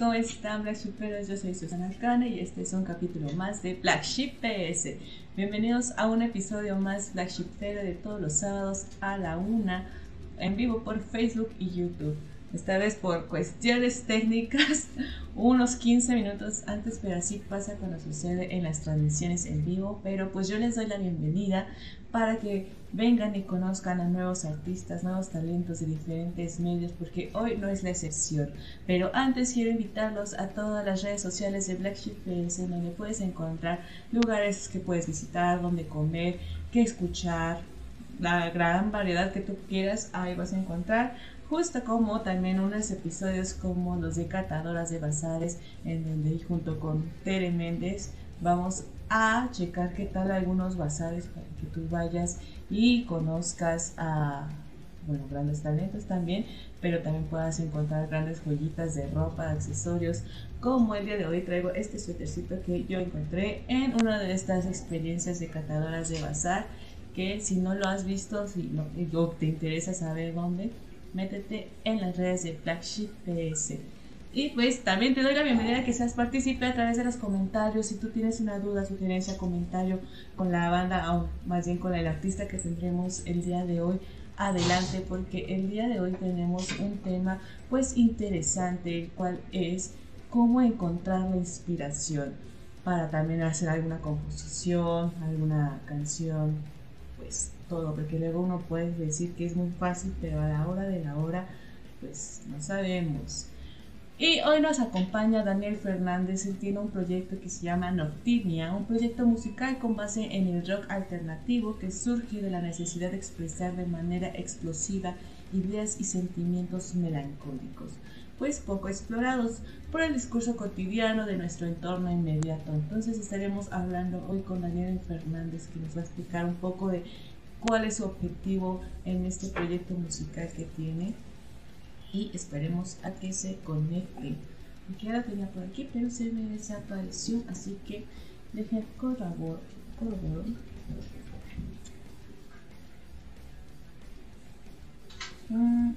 ¿Cómo están Black Sheeperos? Yo soy Susana Cane y este es un capítulo más de Black Sheep PS. Bienvenidos a un episodio más Black Sheepero de todos los sábados a la una en vivo por Facebook y YouTube. Esta vez por cuestiones técnicas, unos 15 minutos antes, pero así pasa cuando sucede en las transmisiones en vivo. Pero pues yo les doy la bienvenida para que vengan y conozcan a nuevos artistas, nuevos talentos de diferentes medios, porque hoy no es la excepción. Pero antes quiero invitarlos a todas las redes sociales de Black Sheep PS, donde puedes encontrar lugares que puedes visitar, donde comer, que escuchar, la gran variedad que tú quieras, ahí vas a encontrar. Justo como también unos episodios como los de Catadoras de Bazares, en donde junto con Tere Méndez vamos a checar qué tal algunos bazares para que tú vayas y conozcas a bueno, grandes talentos también, pero también puedas encontrar grandes joyitas de ropa, de accesorios, como el día de hoy traigo este suétercito que yo encontré en una de estas experiencias de catadoras de bazar, que si no lo has visto, si no, te interesa saber dónde, métete en las redes de Flagship PS. Y pues también te doy la bienvenida a que seas partícipe a través de los comentarios. Si tú tienes una duda, sugerencia, comentario con la banda, o más bien con el artista que tendremos el día de hoy, adelante, porque el día de hoy tenemos un tema pues interesante, el cual es cómo encontrar la inspiración para también hacer alguna composición, alguna canción, pues todo, porque luego uno puede decir que es muy fácil, pero a la hora de la hora, pues no sabemos. Y hoy nos acompaña Daniel Fernández, él tiene un proyecto que se llama Noctivia, un proyecto musical con base en el rock alternativo que surge de la necesidad de expresar de manera explosiva ideas y sentimientos melancólicos, pues poco explorados por el discurso cotidiano de nuestro entorno inmediato. Entonces estaremos hablando hoy con Daniel Fernández que nos va a explicar un poco de cuál es su objetivo en este proyecto musical que tiene y esperemos a que se conecte. Porque la tenía por aquí, pero se me desapareció, así que dejen corroboro. Mm.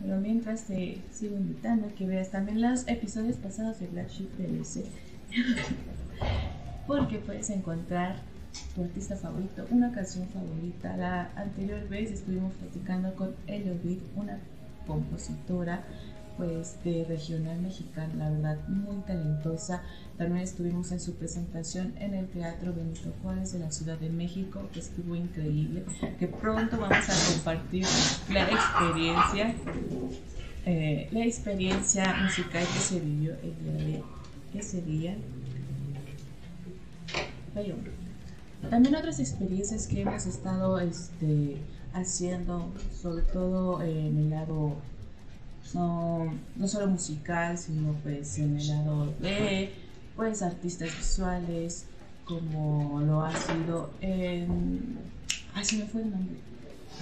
Pero mientras te sigo invitando a que veas también los episodios pasados de Black Sheep PLC. Porque puedes encontrar tu artista favorito, una canción favorita. La anterior vez estuvimos platicando con Elodie, una compositora pues de regional mexicana, la verdad muy talentosa. También estuvimos en su presentación en el Teatro Benito Juárez de la Ciudad de México, que estuvo increíble, que pronto vamos a compartir la experiencia, eh, la experiencia musical que se vivió el día de ese día. Hombre. También otras experiencias que hemos estado este, haciendo, sobre todo en el lado no, no solo musical, sino pues en el lado de pues artistas visuales, como lo ha sido en... Ay, se me fue el nombre.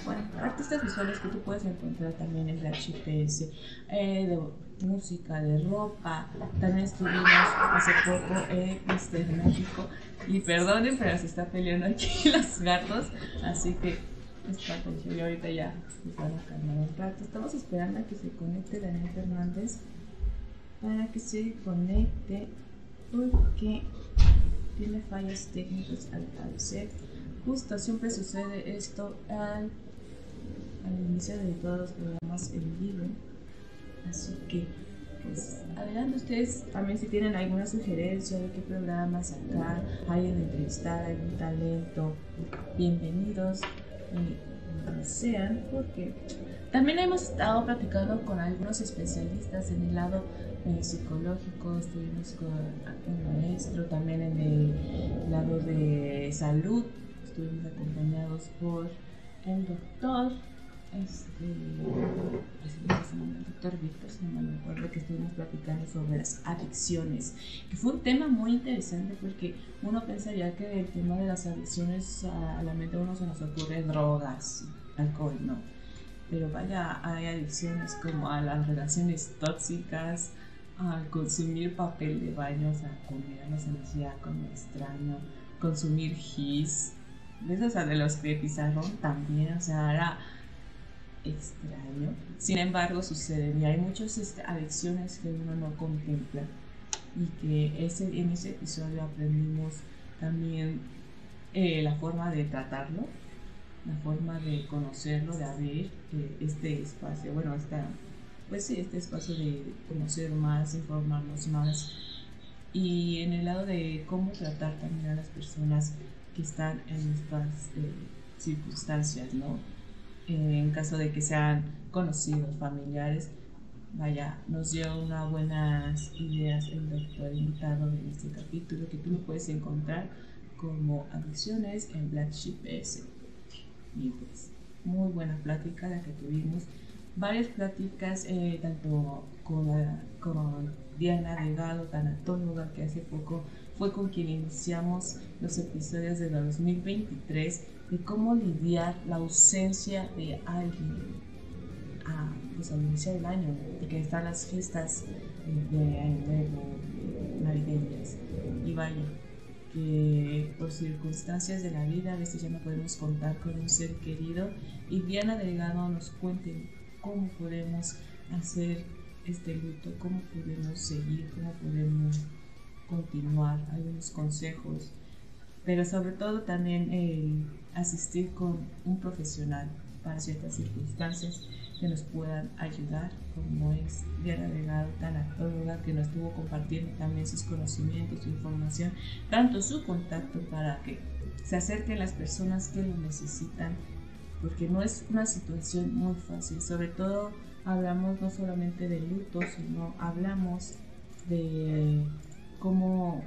Bueno, artistas visuales que tú puedes encontrar también en Black Sheep PS, eh, de música, de ropa. También estuvimos hace poco en Mister México. Y perdonen, pero se está peleando aquí los gatos. Assi que está atención y ahorita ya nos van a calmar un rato. Estamos esperando a que se conecte Daniel Fernández para que se conecte porque tiene fallas técnicas al parecer. Justo siempre sucede esto al, al inicio de todos los programas en vivo. Así que, pues, adelante ustedes también si tienen alguna sugerencia de qué programa sacar, alguien entrevistar, algún talento, bienvenidos y sean, porque también hemos estado platicando con algunos especialistas en el lado eh, psicológico, estuvimos con un maestro, también en el lado de salud, estuvimos acompañados por el doctor este, el doctor Víctor, si no me acuerdo, que estuvimos platicando sobre las adicciones, que fue un tema muy interesante porque uno pensaría que el tema de las adicciones a la mente uno se nos ocurre drogas, alcohol, no. Pero vaya, hay adicciones como a las relaciones tóxicas, al consumir papel de baño, o sea, comida no se decía como extraño, consumir gis, de sea, de los que pizarrón también, o sea, era extraño. Sin embargo, suceden y hay muchas este, adicciones que uno no contempla y que ese, en ese episodio aprendimos también eh, la forma de tratarlo, la forma de conocerlo, de abrir eh, este espacio, bueno, esta, pues sí, este espacio de conocer más, informarnos más y en el lado de cómo tratar también a las personas que están en estas eh, circunstancias, ¿no? En caso de que sean conocidos, familiares, vaya, nos dio unas buenas ideas el doctor invitado de este capítulo que tú lo puedes encontrar como adicciones en Black Sheep S. Y pues, muy buena plática la que tuvimos. Varias pláticas, eh, tanto con, con Diana Delgado, tanatóloga, que hace poco fue con quien iniciamos los episodios de 2023 de cómo lidiar la ausencia de alguien a, pues, al iniciar el año, porque están las fiestas de Año Nuevo, navideñas, y vaya, que por circunstancias de la vida a veces ya no podemos contar con un ser querido, y Diana Delgado nos cuente cómo podemos hacer este luto, cómo podemos seguir, cómo podemos continuar, algunos consejos, pero sobre todo también asistir con un profesional para ciertas circunstancias que nos puedan ayudar, como es Diana Delgado, tanatóloga, que nos estuvo compartiendo también sus conocimientos, su información, tanto su contacto para que se acerquen las personas que lo necesitan, porque no es una situación muy fácil, sobre todo hablamos no solamente de luto, sino hablamos de cómo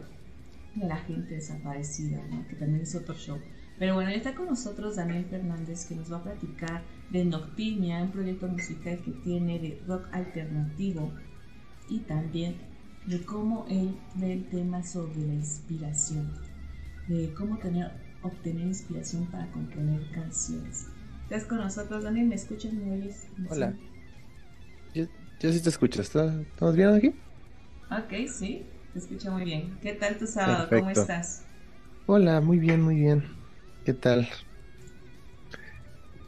la gente desaparecida, que también es otro show. Pero bueno, está con nosotros Daniel Fernández que nos va a platicar de Noctinia, un proyecto musical que tiene de rock alternativo y también de cómo él ve el tema sobre la inspiración, de cómo tener, obtener inspiración para componer canciones. ¿Estás con nosotros, Daniel? ¿Me escuchas? ¿Me oyes? Hola. Yo, sí te escucho. ¿Estamos bien aquí? Ok, sí, te escucho muy bien. ¿Qué tal tu sábado? ¿Cómo estás? Hola, muy bien, muy bien. ¿Qué tal?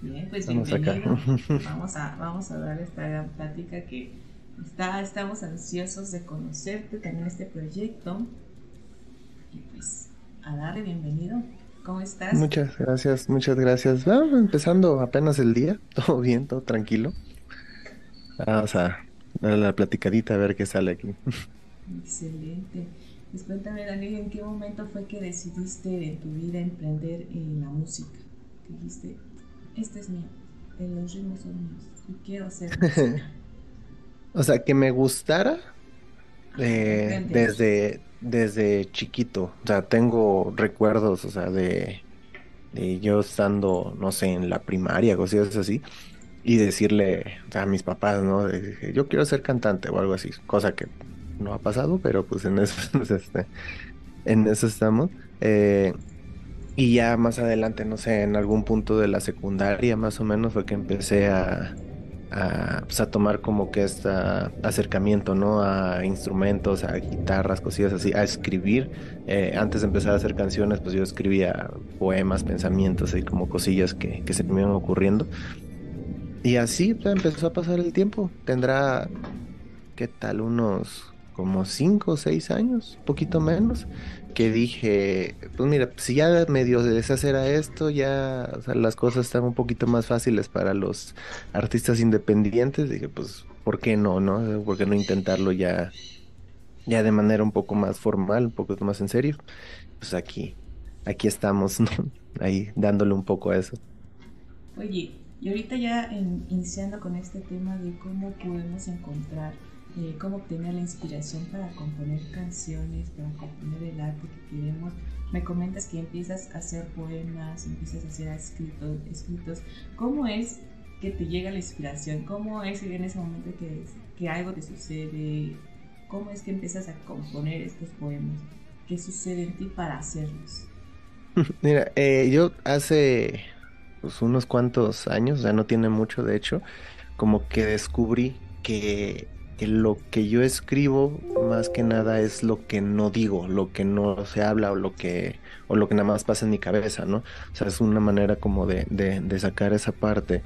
Bien, pues bienvenido. Vamos a, vamos a dar esta gran plática que está, estamos ansiosos de conocerte, también este proyecto. Y pues, a darle bienvenido. ¿Cómo estás? Muchas gracias, muchas gracias. Vamos empezando apenas el día, todo bien, todo tranquilo. Vamos a dar la platicadita a ver qué sale aquí. Excelente. Pues cuéntame, Daniel, ¿en qué momento fue que decidiste en tu vida emprender en la música? Que dijiste, este es mío, los ritmos son míos, yo quiero hacer música. o sea, que me gustara eh, desde, desde chiquito. O sea, tengo recuerdos, o sea, de, de yo estando, no sé, en la primaria, cosas así y decirle a mis papás, ¿no? yo quiero ser cantante o algo así, cosa que no ha pasado, pero pues en eso, este, en eso estamos. Eh, y ya más adelante, no sé, en algún punto de la secundaria más o menos fue que empecé a, a, pues, a tomar como que este acercamiento, ¿no? A instrumentos, a guitarras, cosillas así, a escribir. Eh, antes de empezar a hacer canciones, pues yo escribía poemas, pensamientos y como cosillas que, que se me iban ocurriendo. Y así pues, empezó a pasar el tiempo. Tendrá, ¿qué tal? Unos como cinco o seis años, poquito menos, que dije, pues mira, si ya medio de deshacer a esto, ya las cosas están un poquito más fáciles para los artistas independientes, dije, pues, ¿por qué no, no? ¿Por qué no intentarlo ya, ya de manera un poco más formal, un poco más en serio? Pues aquí, aquí estamos. Ahí dándole un poco a eso. Oye, y ahorita ya iniciando con este tema de cómo podemos encontrar, eh, cómo obtener la inspiración para componer canciones, para componer el arte que queremos, me comentas que empiezas a hacer poemas, empiezas a hacer escritos, escritos. ¿Cómo es que te llega la inspiración? ¿Cómo es en ese momento que, que algo te sucede? ¿Cómo es que empiezas a componer estos poemas? ¿Qué sucede en ti para hacerlos? Mira, eh, yo hace pues, unos cuantos años, ya no tiene mucho de hecho, como que descubrí que, lo que yo escribo más que nada es lo que no digo, lo que no se habla o lo que, o lo que nada más pasa en mi cabeza, ¿no? O sea, es una manera como de, de, de sacar esa parte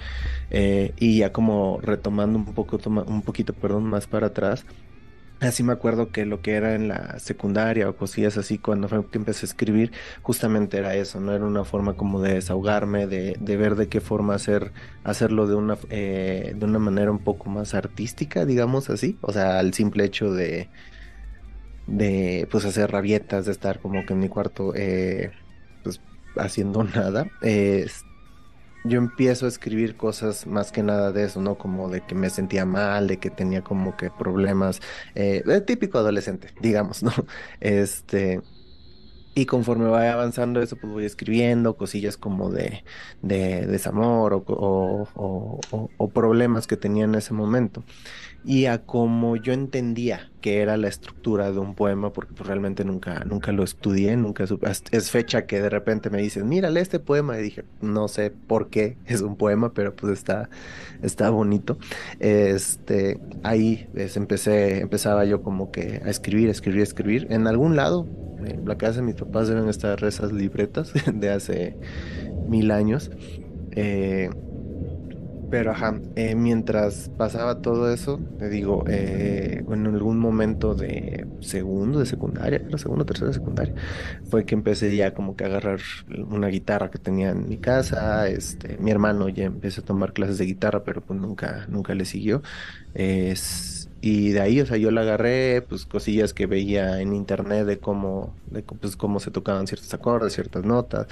eh, y ya como retomando un poco, un poquito, perdón, más para atrás Así me acuerdo que lo que era en la secundaria o cosillas así, cuando fue que empecé a escribir, justamente era eso, ¿no? Era una forma como de desahogarme, de, de ver de qué forma hacer, hacerlo de una, eh, de una manera un poco más artística, digamos así. O sea, al simple hecho de, de pues hacer rabietas, de estar como que en mi cuarto, eh, pues haciendo nada. Eh, yo empiezo a escribir cosas más que nada de eso, ¿no? Como de que me sentía mal, de que tenía como que problemas, eh, típico adolescente, digamos, ¿no? Este, y conforme vaya avanzando eso, pues voy escribiendo cosillas como de, de desamor o, o, problemas que tenía en ese momento. Y a como yo entendía que era la estructura de un poema, porque pues realmente nunca, nunca lo estudié, nunca supe. Es fecha que de repente me dicen, mírale este poema, y dije, no sé por qué es un poema, pero pues está, está bonito. Este, ahí pues, empecé, empezaba yo como que a escribir, escribir, escribir. En algún lado, en la casa de mis papás deben estar esas libretas de hace mil años. Eh, pero ajá, eh, mientras pasaba todo eso, te digo, eh, en algún momento de segundo, de secundaria, era segundo, tercero de secundaria, fue que empecé ya como que a agarrar una guitarra que tenía en mi casa. Este, mi hermano ya empezó a tomar clases de guitarra, pero pues nunca, nunca le siguió. Es y de ahí, o sea, yo la agarré, pues cosillas que veía en internet de cómo, de pues, cómo se tocaban ciertos acordes, ciertas notas,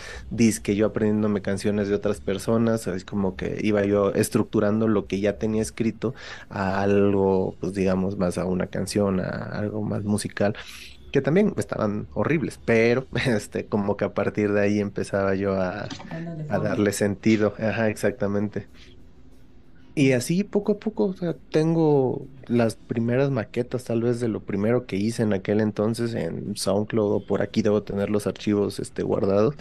que yo aprendiéndome canciones de otras personas, es como que iba yo estructurando lo que ya tenía escrito a algo, pues digamos, más a una canción, a algo más musical que también estaban horribles, pero este como que a partir de ahí empezaba yo a, a darle sentido, ajá, exactamente. Y así poco a poco, tengo las primeras maquetas tal vez de lo primero que hice en aquel entonces en SoundCloud o por aquí debo tener los archivos este, guardados.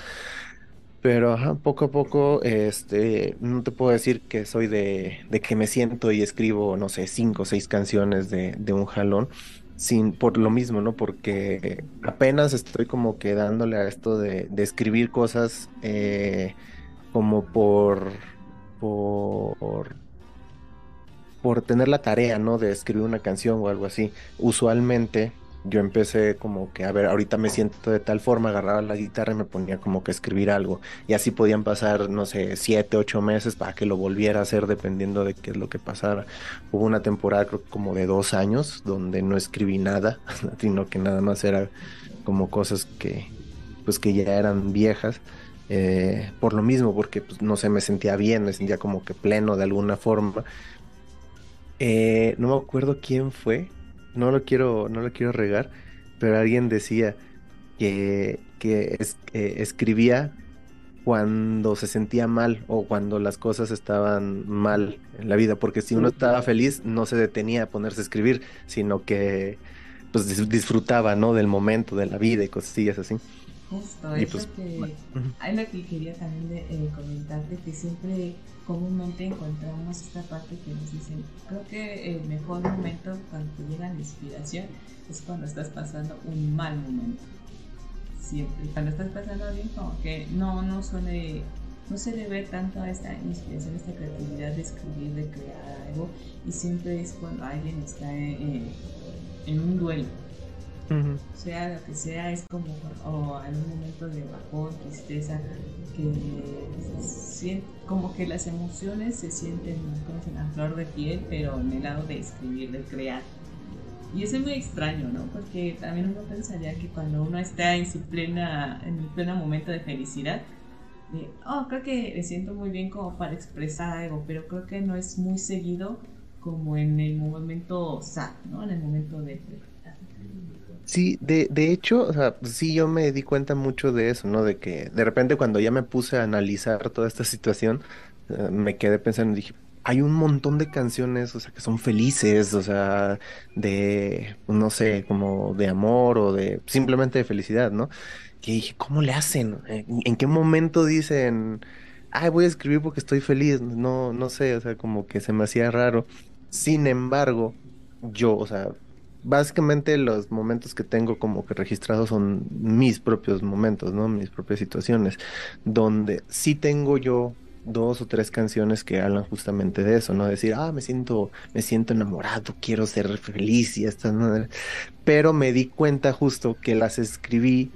Pero poco a poco, este, no te puedo decir que soy de, de que me siento y escribo, no sé, cinco o seis canciones de, de un jalón, sin, por lo mismo, ¿no? Porque apenas estoy como que dándole a esto de, de escribir cosas eh, como por, por por tener la tarea, ¿no? De escribir una canción o algo así. Usualmente yo empecé como que, a ver, ahorita me siento de tal forma, agarraba la guitarra y me ponía como que escribir algo. Y así podían pasar, no sé, siete, ocho meses para que lo volviera a hacer dependiendo de qué es lo que pasara. Hubo una temporada, creo como de dos años, donde no escribí nada, sino que nada más era como cosas que, pues que ya eran viejas. Eh, por lo mismo, porque pues, no sé, me sentía bien, me sentía como que pleno de alguna forma eh, no me acuerdo quién fue, no lo quiero, no lo quiero regar, pero alguien decía que, que eh, escribía cuando se sentía mal o cuando las cosas estaban mal en la vida, porque si uno estaba feliz no se detenía a ponerse a escribir, sino que pues disfrutaba, ¿no? Del momento, de la vida y cosillas así. Justo, eso pues, que hay lo que quería también de, eh, comentarte que siempre comúnmente encontramos esta parte que nos dicen, creo que el mejor momento cuando te llega la inspiración es cuando estás pasando un mal momento. Siempre. Cuando estás pasando bien, como que no, no suele, no se le ve tanto a esta inspiración, esta creatividad de escribir, de crear algo, y siempre es cuando alguien está en, en un duelo sea lo que sea, es como o en un momento de bajón, tristeza, que como que las emociones se sienten como a flor de piel, pero en el lado de escribir, de crear. Y eso es muy extraño, ¿no? Porque también uno pensaría que cuando uno está en su plena, en el pleno momento de felicidad, oh, creo que me siento muy bien como para expresar algo, pero creo que no es muy seguido como en el momento sad, ¿no? En el momento de Sí, de, de hecho, o sea, sí yo me di cuenta mucho de eso, ¿no? De que de repente cuando ya me puse a analizar toda esta situación, eh, me quedé pensando y dije, hay un montón de canciones, o sea, que son felices, o sea, de, no sé, como de amor o de simplemente de felicidad, ¿no? Que dije, ¿cómo le hacen? ¿En, en qué momento dicen, ay, voy a escribir porque estoy feliz? No, no sé, o sea, como que se me hacía raro. Sin embargo, yo, o sea, básicamente los momentos que tengo como que registrados son mis propios momentos, ¿no? Mis propias situaciones, donde sí tengo yo dos o tres canciones que hablan justamente de eso, ¿no? Decir, ah, me siento, me siento enamorado, quiero ser feliz y estas, ¿no? Pero me di cuenta justo que las escribí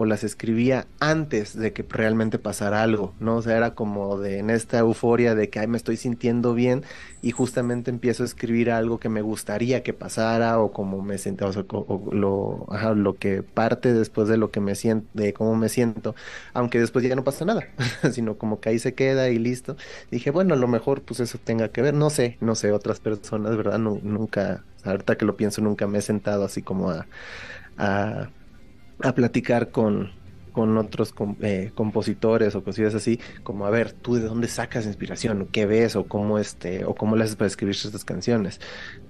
o las escribía antes de que realmente pasara algo, ¿no? O sea, era como de en esta euforia de que, ay, me estoy sintiendo bien y justamente empiezo a escribir algo que me gustaría que pasara o como me siento, o, sea, o lo, ajá, lo que parte después de lo que me siento, de cómo me siento, aunque después ya no pasa nada, sino como que ahí se queda y listo. Dije, bueno, a lo mejor pues eso tenga que ver, no sé, no sé, otras personas, ¿verdad? Nunca, ahorita que lo pienso, nunca me he sentado así como a a platicar con, con otros eh, compositores o cosas así, como a ver, tú de dónde sacas inspiración, qué ves o cómo este o cómo le haces para escribir estas canciones,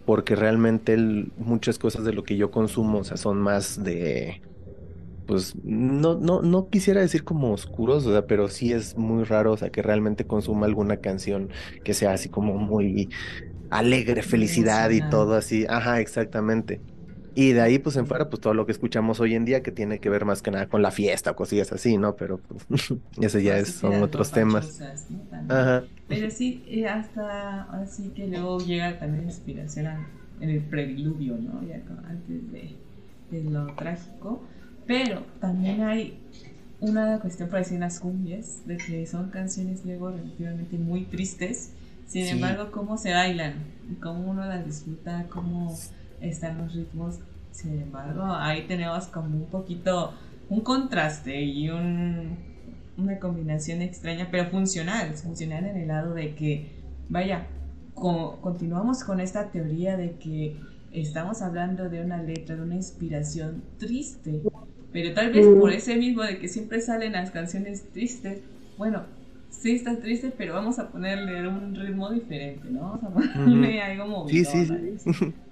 porque realmente muchas cosas de lo que yo consumo, o sea, son más de pues no no no quisiera decir como oscuros, o sea, pero sí es muy raro, o sea, que realmente consuma alguna canción que sea así como muy alegre, felicidad y todo así. Ajá, exactamente. Y de ahí, pues en fuera, pues todo lo que escuchamos hoy en día que tiene que ver más que nada con la fiesta o cosillas así, ¿no? Pero pues, ese ya es, son otros temas. Ajá. Pero sí, eh, hasta así que luego llega también inspiración en el preludio, ¿no? Ya antes de, de, lo trágico. Pero también hay una cuestión para decir las cumbias, de que son canciones luego relativamente muy tristes. Sin embargo, cómo se bailan, cómo uno las disfruta, cómo están los ritmos. Sin embargo, ahí tenemos como un poquito un contraste y un, una combinación extraña, pero funcional, funcional en el lado de que, vaya, continuamos con esta teoría de que estamos hablando de una letra, de una inspiración triste, pero tal vez por ese mismo de que siempre salen las canciones tristes, bueno, sí está triste, pero vamos a ponerle un ritmo diferente, ¿no? Vamos a ponerle algo movido. Sí, sí.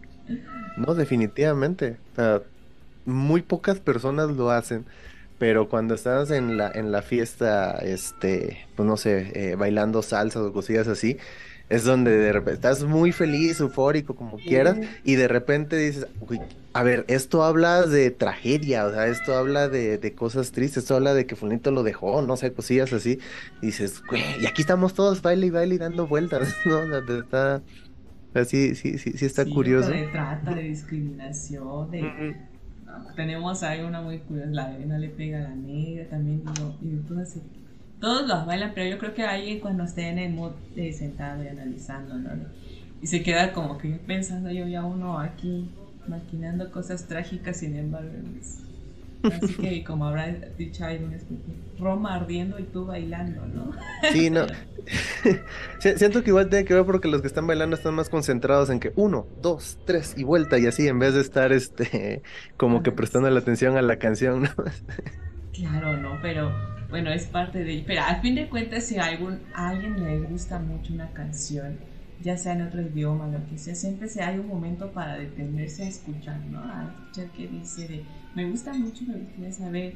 No, definitivamente. muy pocas personas lo hacen, pero cuando estás en la, en la fiesta, este, pues no sé, eh, bailando salsa o cosillas así, es donde de repente estás muy feliz, eufórico, como quieras, y de repente dices, a ver, esto habla de tragedia, o sea, esto habla de, de cosas tristes, esto habla de que Fulnito lo dejó, no sé, cosillas así, y dices, güey, y aquí estamos todos baile y baile y dando vueltas, ¿no? está, sí, sí, sí, sí está curioso. De trata, de discriminación, de... tenemos ahí una muy curiosa, la de no le pega a la negra, también digo, y todas todos los bailan, pero yo creo que alguien cuando esté en el mood de sentado y analizando, ¿no? Y se queda como que pensando yo ya uno aquí maquinando cosas trágicas, sin embargo, Así que como habrá dicho ahí Roma ardiendo y tú bailando, ¿no? Sí, no. Siento que igual tiene que ver porque los que están bailando están más concentrados en que uno, dos, tres y vuelta y así en vez de estar este como que prestando la atención a la canción, ¿no? Claro, no, pero bueno, es parte de Pero al fin de cuentas, si a, algún, a alguien le gusta mucho una canción, ya sea en otro idioma, lo que sea, siempre se hay un momento para detenerse a escuchar, ¿no? A escuchar qué dice de, me gusta mucho, me gustaría saber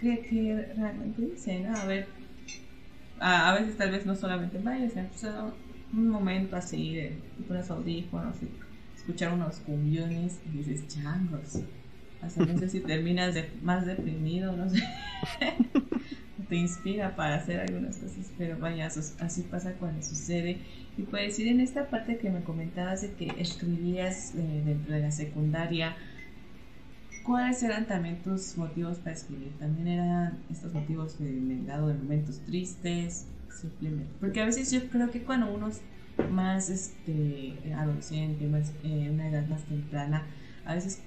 qué, qué realmente dice, ¿no? A ver, a, a, veces tal vez no solamente vaya, sino pues, un momento así de unos audífonos y escuchar unos cumbiones y dices, changos. Hasta no sé si terminas de, más deprimido, no sé. te inspira para hacer algunas cosas, pero vaya, así pasa cuando sucede. Y puedes ir en esta parte que me comentabas de que escribías eh, dentro de la secundaria, ¿cuáles eran también tus motivos para escribir? ¿También eran estos motivos lado de momentos tristes? Simplemente. Porque a veces yo creo que cuando uno es más este, adolescente, más, eh, una edad más temprana, a veces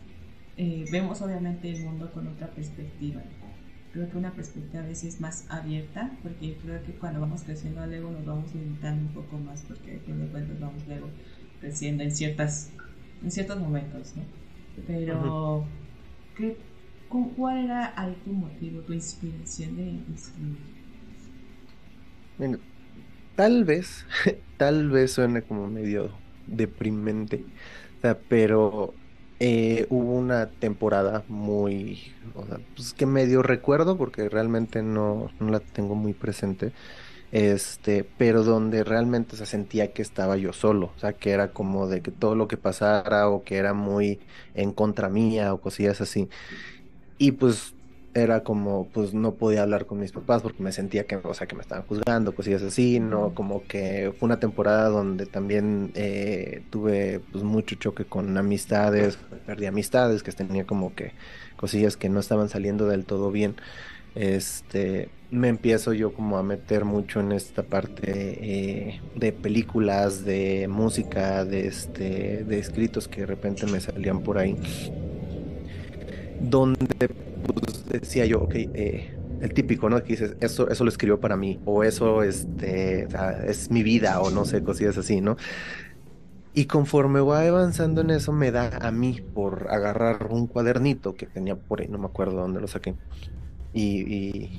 eh, vemos obviamente el mundo con otra perspectiva creo que una perspectiva a veces más abierta, porque creo que cuando vamos creciendo luego nos vamos limitando un poco más, porque por lo cuentas vamos luego creciendo en ciertas en ciertos momentos, ¿no? Pero, ¿qué, ¿cuál era ahí tu motivo, tu inspiración de escribir? tal vez, tal vez suene como medio deprimente, o sea, pero eh, hubo una temporada muy, o sea, pues que medio recuerdo porque realmente no, no la tengo muy presente, este, pero donde realmente se sentía que estaba yo solo, o sea, que era como de que todo lo que pasara o que era muy en contra mía o cosillas así. Y pues era como, pues no podía hablar con mis papás porque me sentía que, o sea, que me estaban juzgando, cosillas así, ¿no? Como que fue una temporada donde también eh, tuve pues mucho choque con amistades, perdí amistades, que tenía como que cosillas que no estaban saliendo del todo bien. Este, me empiezo yo como a meter mucho en esta parte eh, de películas, de música, de este, de escritos que de repente me salían por ahí donde pues, decía yo, ok, eh, el típico, ¿no? Que dices, eso, eso lo escribió para mí, o eso este, es mi vida, o no sé, cosillas así, ¿no? Y conforme voy avanzando en eso, me da a mí por agarrar un cuadernito que tenía por ahí, no me acuerdo dónde lo saqué, y,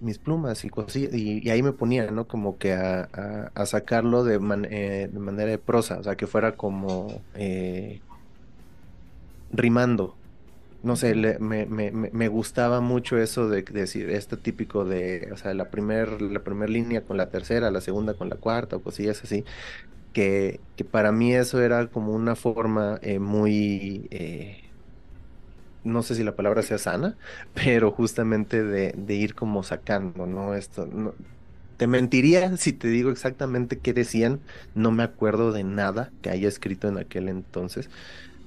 mis plumas y cosillas, y, ahí me ponía, ¿no? Como que a sacarlo de, man, eh, de, manera de prosa, o sea, que fuera como eh, rimando, no sé, le, me, me, me, gustaba mucho eso de, decir, este típico de, o sea, la primera la primer línea con la tercera, la segunda con la cuarta, o cosillas así, que, que para mí eso era como una forma eh, muy, eh, no sé si la palabra sea sana, pero justamente de, de ir como sacando, ¿no? Esto, no, te mentiría si te digo exactamente qué decían, no me acuerdo de nada que haya escrito en aquel entonces,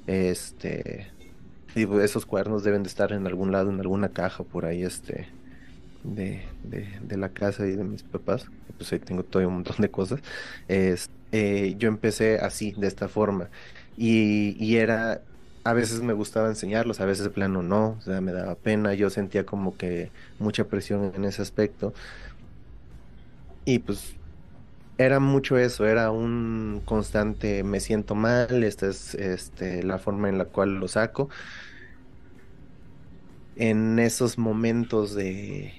este y pues, esos cuadernos deben de estar en algún lado, en alguna caja por ahí, este, de, de, la casa y de mis papás. Pues ahí tengo todo un montón de cosas. Es, eh, yo empecé así, de esta forma. Y, y, era, a veces me gustaba enseñarlos, a veces de plano no, o sea, me daba pena, yo sentía como que mucha presión en ese aspecto. Y pues era mucho eso, era un constante me siento mal, esta es este, la forma en la cual lo saco en esos momentos de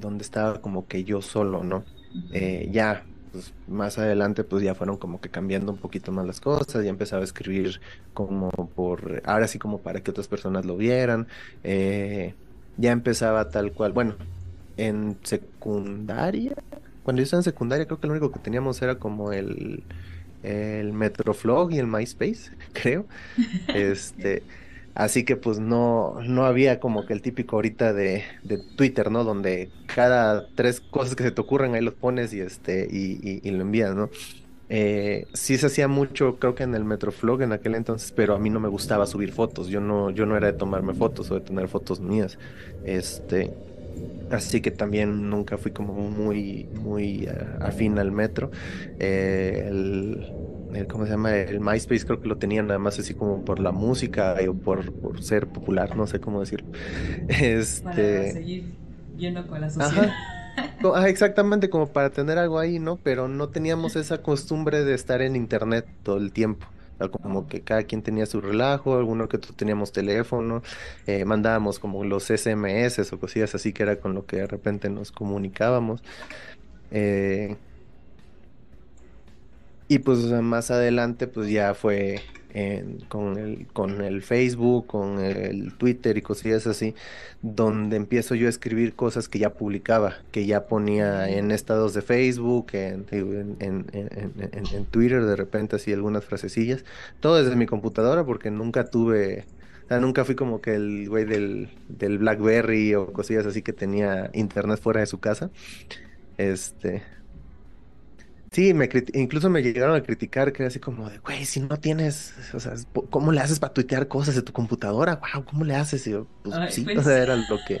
donde estaba como que yo solo, ¿no? Eh, ya, pues más adelante pues ya fueron como que cambiando un poquito más las cosas, ya empezaba a escribir como por, ahora sí como para que otras personas lo vieran, eh, ya empezaba tal cual, bueno, en secundaria, cuando yo estaba en secundaria creo que lo único que teníamos era como el, el Metroflog y el MySpace, creo, este... Así que pues no, no había como que el típico ahorita de, de, Twitter, ¿no? Donde cada tres cosas que se te ocurren ahí los pones y este, y, y, lo envías, ¿no? Eh, sí se hacía mucho, creo que en el Metroflog en aquel entonces, pero a mí no me gustaba subir fotos. Yo no, yo no era de tomarme fotos o de tener fotos mías. Este, así que también nunca fui como muy, muy uh, afín al metro. Eh, el, el, ¿cómo se llama? El MySpace creo que lo tenían nada más así como por la música o por, por ser popular, no sé cómo decirlo. Este... Para seguir yendo con la sociedad. Ajá. exactamente, como para tener algo ahí, ¿no? Pero no teníamos esa costumbre de estar en internet todo el tiempo. Como que cada quien tenía su relajo, alguno que teníamos teléfono, eh, mandábamos como los SMS o cosillas así que era con lo que de repente nos comunicábamos. Eh, y pues más adelante pues ya fue con, el, con el Facebook, con el Twitter y cosillas así, donde empiezo yo a escribir cosas que ya publicaba, que ya ponía en estados de Facebook, en, en, en Twitter de repente así algunas frasecillas, todo desde mi computadora porque nunca tuve... O sea, nunca fui como que el güey del, del BlackBerry o cosillas así que tenía internet fuera de su casa. Este, Sí, me incluso me llegaron a criticar que era así como de, güey, si no tienes, o sea, ¿cómo le haces para tuitear cosas de tu computadora? Wow, ¿cómo le haces? Y yo, pues sí, pues... o sea, era lo que,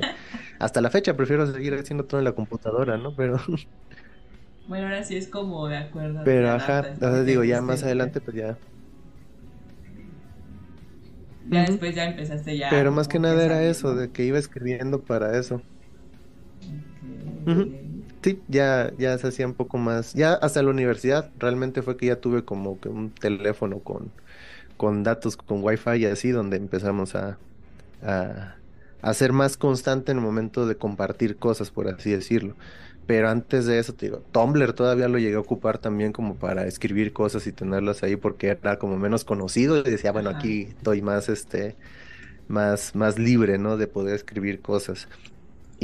hasta la fecha prefiero seguir haciendo todo en la computadora, ¿no? Pero... Bueno, ahora sí es como de acuerdo. Pero ajá, o sea, digo, ya más adelante pues ya... Ya después ya empezaste ya. Pero más que nada era eso, de que iba escribiendo para eso. Okay. Sí, ya, ya se hacía un poco más. Ya hasta la universidad realmente fue que ya tuve como que un teléfono con, con datos, con wifi y así, donde empezamos a, a, a, ser más constante en el momento de compartir cosas, por así decirlo. pero antes de eso, te digo, Tumblr todavía lo llegué a ocupar también como para escribir cosas y tenerlas ahí porque era como menos conocido y decía, bueno, aquí estoy más, este, más, más libre, ¿no? De poder escribir cosas.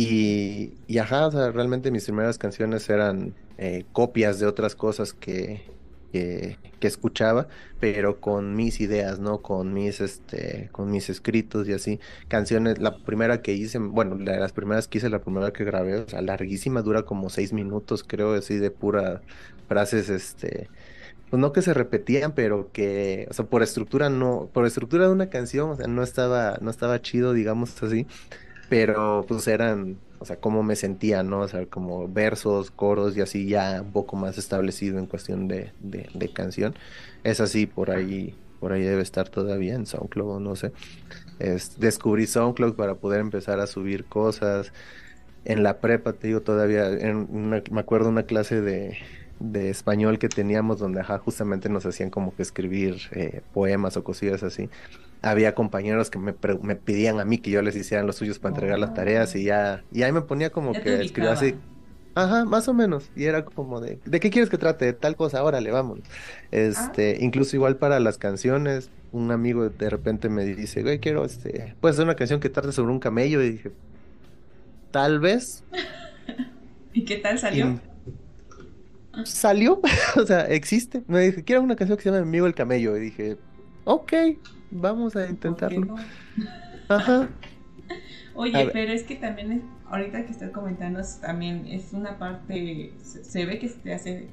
Y, ajá, o sea, realmente mis primeras canciones eran eh, copias de otras cosas que, que, escuchaba, pero con mis ideas, ¿no? Con mis, este, con mis escritos y así. Canciones, la primera que hice, bueno, la las primeras que hice, la primera que grabé, o sea, larguísima, dura como seis minutos, creo, así de pura frases, este, pues no que se repetían, pero que, o sea, por estructura no, por estructura de una canción, o sea, no estaba, no estaba chido, digamos así pero pues eran, o sea, cómo me sentía, ¿no? O sea, como versos, coros y así ya un poco más establecido en cuestión de, de, canción. Es así, por ahí, por ahí debe estar todavía en SoundCloud, no sé. Es, descubrí SoundCloud para poder empezar a subir cosas. En la prepa, te digo, todavía, me acuerdo una clase de, de español que teníamos donde, ajá, justamente nos hacían como que escribir eh, poemas o cosillas así. Había compañeros que me, me pedían a mí que yo les hiciera los suyos para entregar las tareas y ya, y ahí me ponía como Ya que escribía así, ajá, más o menos, y era como de, ¿de qué quieres que trate? De tal cosa, órale, vamos. Ah, Este, incluso igual para las canciones, un amigo de repente me dice, güey, quiero, este, puedes hacer una canción que trate sobre un camello, y dije, tal vez, ¿Y qué tal salió? y salió, o sea, existe. Me dije, quiero una canción que se llama Mi amigo el camello, y dije, ok, vamos a ¿Por qué intentarlo. no? Ajá. A Oye, ver. pero es que también, es- ahorita que estoy comentando, es- también es una parte, se, se ve que se te hace,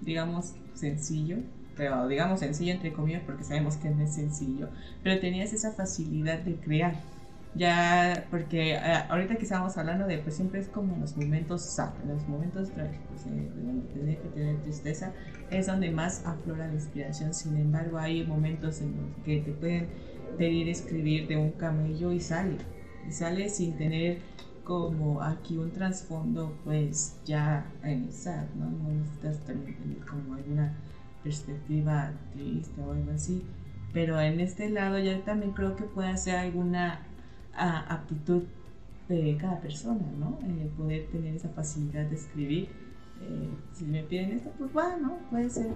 digamos, sencillo, pero digamos sencillo entre comillas porque sabemos que no es sencillo, pero tenías esa facilidad de crear. Ya, porque ah, ahorita que estábamos hablando de, pues siempre es como los momentos sad, los momentos trágicos, eh, tener que tener tristeza, es donde más aflora la inspiración. Sin embargo, hay momentos en los que te pueden pedir escribir de un camello y sale, y sale sin tener como aquí un trasfondo, pues ya en sad, ¿no? No necesitas también tener como alguna perspectiva triste o algo así. Pero en este lado ya también creo que puede ser alguna ah, aptitud de cada persona, ¿no? El poder tener esa facilidad de escribir. Eh, si me piden esto, pues bueno, puede ser,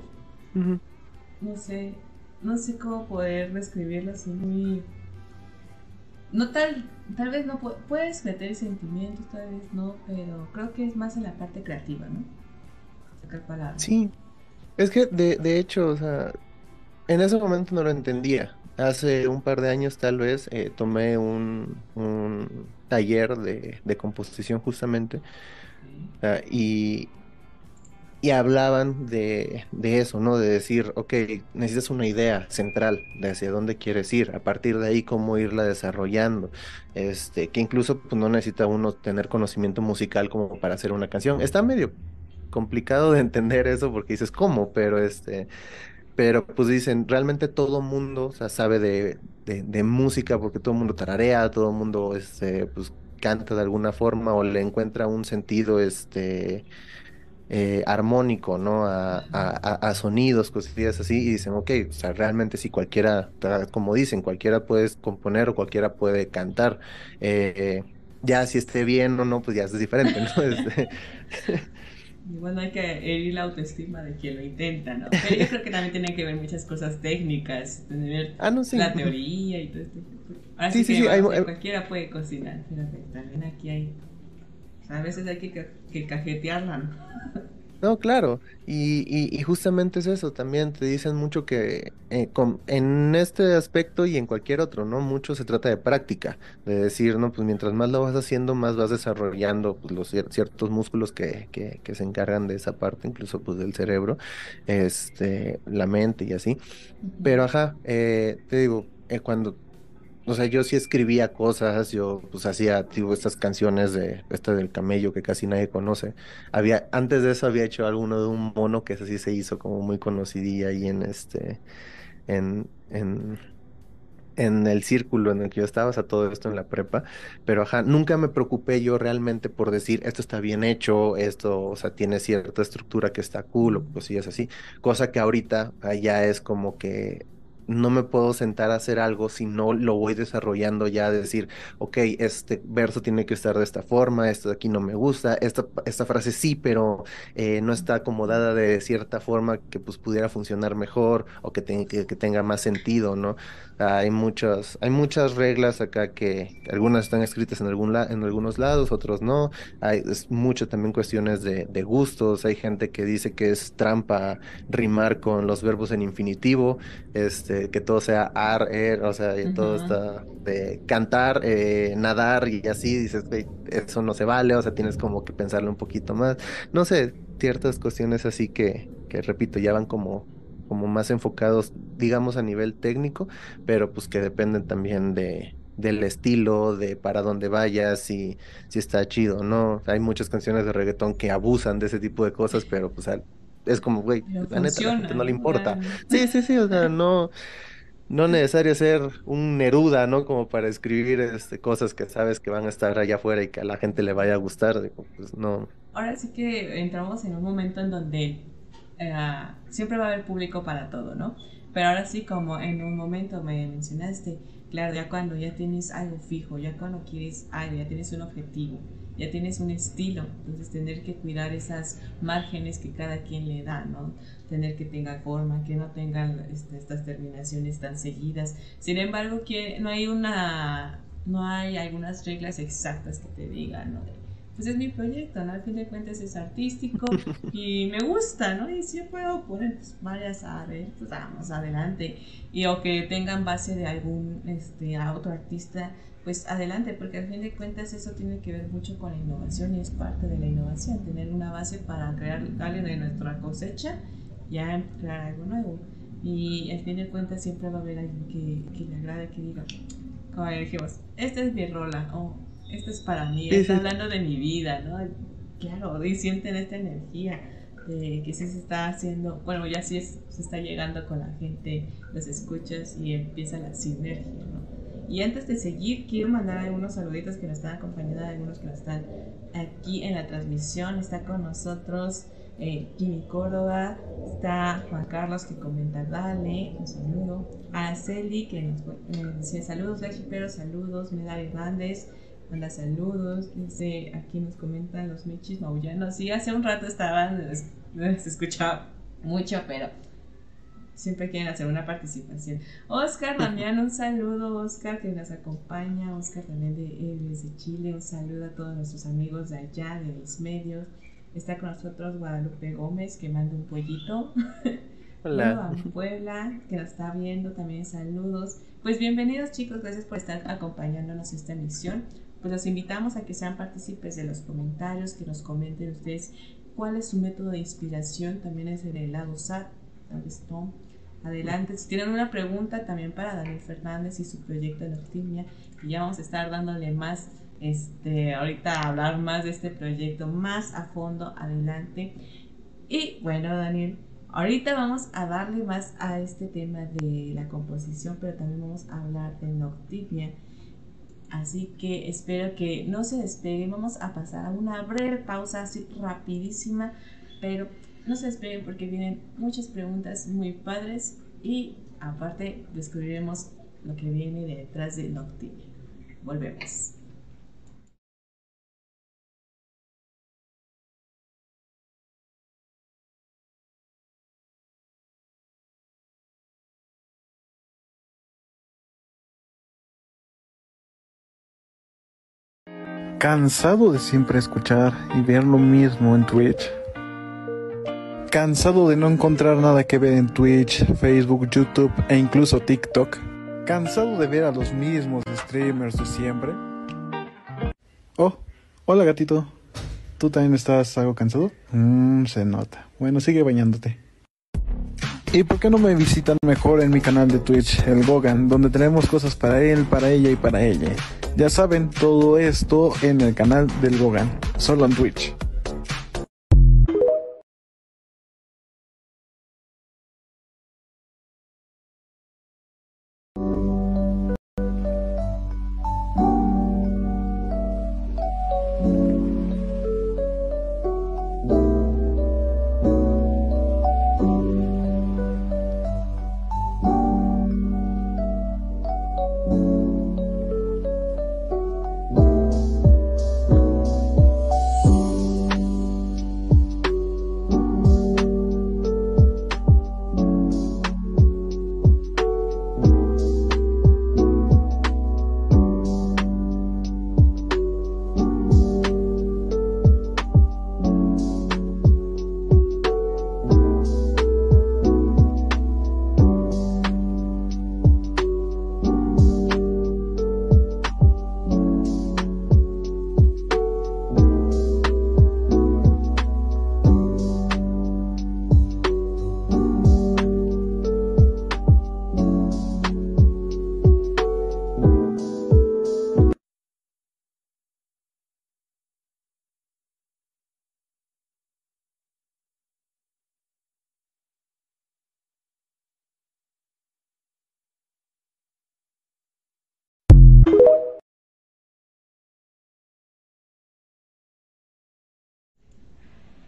no sé, no sé cómo poder describirlo así muy... No tal, tal vez no pu- puedes meter sentimientos, tal vez no, pero creo que es más en la parte creativa, ¿no? Sacar palabras. Sí, es que de, de hecho, o sea, en ese momento no lo entendía. Hace un par de años tal vez eh, tomé un, taller de, de composición justamente ah, y, y hablaban de, de eso, ¿no? De decir, ok, necesitas una idea central de hacia dónde quieres ir, a partir de ahí cómo irla desarrollando, este, que incluso pues, no necesita uno tener conocimiento musical como para hacer una canción. Está medio complicado de entender eso porque dices, ¿cómo? Pero este... Pero pues dicen, realmente todo mundo, sabe de, música porque todo mundo tararea, todo mundo este, pues, canta de alguna forma o le encuentra un sentido este, eh, armónico, ¿no? A, sonidos, cosillas así, y dicen, ok, o sea, realmente sí, cualquiera, como dicen, cualquiera puede componer o cualquiera puede cantar. Eh, ya si esté bien o no, pues ya es diferente, ¿no? Este, Igual no hay que herir la autoestima de quien lo intenta, ¿no? Pero yo creo que también tienen que ver muchas cosas técnicas, tener ah, no, sí. la teoría y todo esto. Ahora Sí, sí, sí, que sí, que hay- cualquiera puede cocinar, pero también aquí hay... a veces hay que, ca- que cajetearla, ¿no? No, claro, y, y, y justamente es eso, también te dicen mucho que eh, con- en este aspecto y en cualquier otro, ¿no? Mucho se trata de práctica, de decir, ¿no? Pues mientras más lo vas haciendo, más vas desarrollando pues, los cier- ciertos músculos que, que, que se encargan de esa parte, incluso pues del cerebro, este, la mente y así. Pero ajá, eh, te digo, eh, cuando, o sea, yo sí escribía cosas, yo pues hacía, digo, estas canciones de, esta del camello que casi nadie conoce. Había, antes de eso había hecho alguno de un mono que ese sí se hizo como muy conocidilla ahí en este, en, en, en el círculo en el que yo estaba, o sea, todo esto en la prepa, pero ajá, nunca me preocupé yo realmente por decir, esto está bien hecho, esto, o sea, tiene cierta estructura que está cool o cosillas así, cosa que ahorita ah, ya es como que no me puedo sentar a hacer algo si no lo voy desarrollando ya, de decir, ok, este verso tiene que estar de esta forma, esto de aquí no me gusta, esta, esta frase sí, pero eh, no está acomodada de cierta forma que pues pudiera funcionar mejor o que, que, que tenga más sentido, ¿no? Hay muchas, hay muchas reglas acá que algunas están escritas en algún en algunos lados, otros no. Hay es mucho también cuestiones de, de, gustos. Hay gente que dice que es trampa rimar con los verbos en infinitivo, este, que todo sea ar, er, o sea, todo está de cantar, eh, nadar y así. Dices, eso no se vale, o sea, tienes como que pensarlo un poquito más. No sé, ciertas cuestiones así que, que repito, ya van como como más enfocados, digamos, a nivel técnico, pero pues que dependen también de, del estilo, de para dónde vayas, y si está chido, ¿no? Hay muchas canciones de reggaetón que abusan de ese tipo de cosas, pero pues es como, güey, la neta la gente no le importa. Sí, sí, sí, o sea, no, no necesario ser un Neruda, ¿no? Como para escribir este, cosas que sabes que van a estar allá afuera y que a la gente le vaya a gustar, pues no. Ahora sí que entramos en un momento en donde eh, siempre va a haber público para todo, ¿no? Pero ahora sí, como en un momento me mencionaste, claro, ya cuando ya tienes algo fijo, ya cuando quieres algo, ya tienes un objetivo, ya tienes un estilo, entonces tener que cuidar esas márgenes que cada quien le da, ¿no? Tener que tenga forma, que no tengan este, estas terminaciones tan seguidas. Sin embargo, que no hay una, no hay algunas reglas exactas que te digan, ¿no? Pues es mi proyecto, ¿no? Al fin de cuentas es artístico y me gusta, ¿no? Y si puedo poner, pues vayas a ver, pues vamos adelante. Y o que tengan base de algún, este, a otro artista, pues adelante, porque al fin de cuentas eso tiene que ver mucho con la innovación y es parte de la innovación, tener una base para crear, darle de nuestra cosecha, ya crear algo nuevo. Y al fin de cuentas siempre va a haber alguien que, que le agrade, que diga, como dijimos, esta es mi rola, o esto es para mí, está hablando de mi vida, ¿no? Claro, y sienten esta energía de que sí se está haciendo, bueno, ya sí se está llegando con la gente, los escuchas y empieza la sinergia, ¿no? Y antes de seguir, quiero mandar algunos saluditos que nos están acompañando, algunos que nos están aquí en la transmisión. Está con nosotros eh, Kimi Córdoba, está Juan Carlos que comenta, dale, un saludo. A Celi que nos eh, dice saludos, pero saludos. Medal Hernández, Manda saludos, dice, aquí nos comentan los mechis maullanos. Sí, hace un rato estaban, se escuchaba mucho, pero siempre quieren hacer una participación. Oscar Damián, un saludo, Oscar, que nos acompaña. Oscar también de, desde Chile, un saludo a todos nuestros amigos de allá, de los medios. Está con nosotros Guadalupe Gómez, que manda un pollito. Hola. Puebla, que nos está viendo también, saludos. Pues bienvenidos chicos, gracias por estar acompañándonos esta emisión pues los invitamos a que sean partícipes de los comentarios, que nos comenten ustedes cuál es su método de inspiración, también es el lado SAT. Adelante, si tienen una pregunta también para Daniel Fernández y su proyecto de Noctimia, que ya vamos a estar dándole más, este, ahorita hablar más de este proyecto más a fondo, adelante. Y bueno, Daniel, ahorita vamos a darle más a este tema de la composición, pero también vamos a hablar de Noctimia Así que espero que no se despeguen. Vamos a pasar a una breve pausa así rapidísima, pero no se despeguen porque vienen muchas preguntas muy padres y aparte descubriremos lo que viene detrás de Noctilia. Volvemos. ¿Cansado de siempre escuchar y ver lo mismo en Twitch? ¿Cansado de no encontrar nada que ver en Twitch, Facebook, YouTube e incluso TikTok? ¿Cansado de ver a los mismos streamers de siempre? Oh, hola gatito. ¿Tú también estás algo cansado? Mmm, se nota. Bueno, sigue bañándote. ¿Y por qué no me visitan mejor en mi canal de Twitch, el Gogan, donde tenemos cosas para él, para ella y para ella? Ya saben, todo esto en el canal del Gogan, solo en Twitch.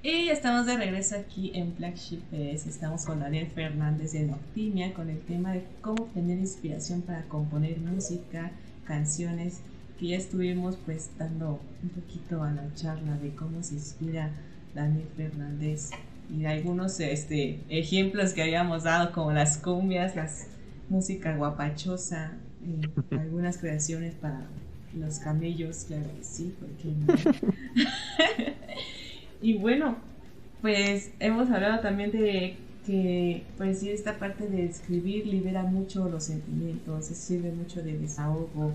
Y estamos de regreso aquí en Flagship PS. Estamos con Daniel Fernández de Noctimia con el tema de cómo obtener inspiración para componer música, canciones, que ya estuvimos pues dando un poquito a la charla de cómo se inspira Daniel Fernández y algunos este, ejemplos que habíamos dado como las cumbias, las música guapachosa, eh, algunas creaciones para los camellos, claro que sí, porque no? y bueno, pues hemos hablado también de que pues sí esta parte de escribir libera mucho los sentimientos, sirve mucho de desahogo,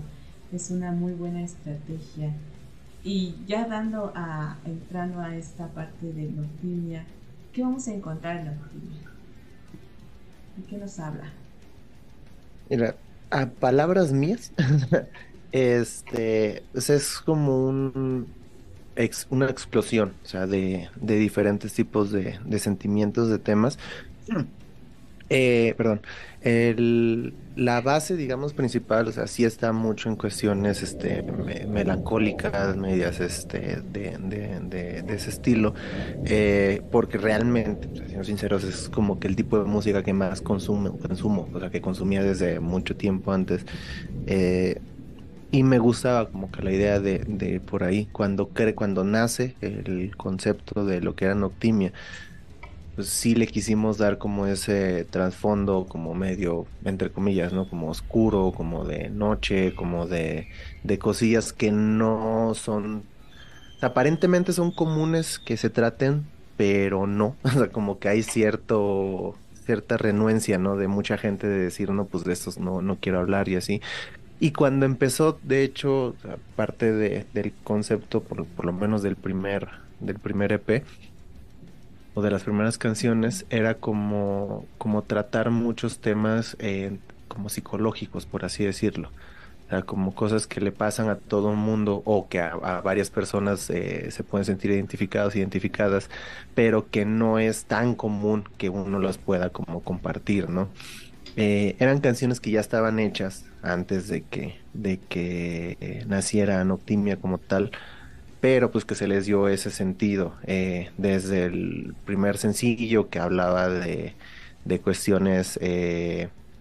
es una muy buena estrategia. Y ya dando a, entrando a esta parte de Noctimia, ¿qué vamos a encontrar en Noctimia? ¿De qué nos habla? Mira, a palabras mías, este, pues es como un una explosión, o sea, de, diferentes tipos de, sentimientos, de temas. Eh, perdón, la base, digamos, principal, o sea, sí está mucho en cuestiones este, melancólicas, medias este, de, de, de ese estilo, eh, porque realmente, siendo sinceros, es como que el tipo de música que más consumo, consumo o sea, que consumía desde mucho tiempo antes. Eh, y me gustaba como que la idea de, de por ahí, cuando, cuando nace el concepto de lo que era Noctimia, pues sí le quisimos dar como ese trasfondo como medio, entre comillas, ¿no? Como oscuro, como de noche, como de, de cosillas que no son, aparentemente son comunes que se traten, pero no, o sea, como que hay cierto cierta renuencia, ¿no? De mucha gente de decir, no, pues de estos no, no quiero hablar y así. Y cuando empezó, de hecho, parte de, del concepto, por, lo menos del primer, del primer EP, o de las primeras canciones, era como, como tratar muchos temas eh, como psicológicos, por así decirlo. O sea, como cosas que le pasan a todo el mundo o que a, a varias personas eh, se pueden sentir identificados, identificadas, pero que no es tan común que uno las pueda como compartir, ¿no? Eh, eran canciones que ya estaban hechas antes de que, de que eh, naciera Noctimia como tal, pero pues que se les dio ese sentido eh, desde el primer sencillo que hablaba de, de cuestiones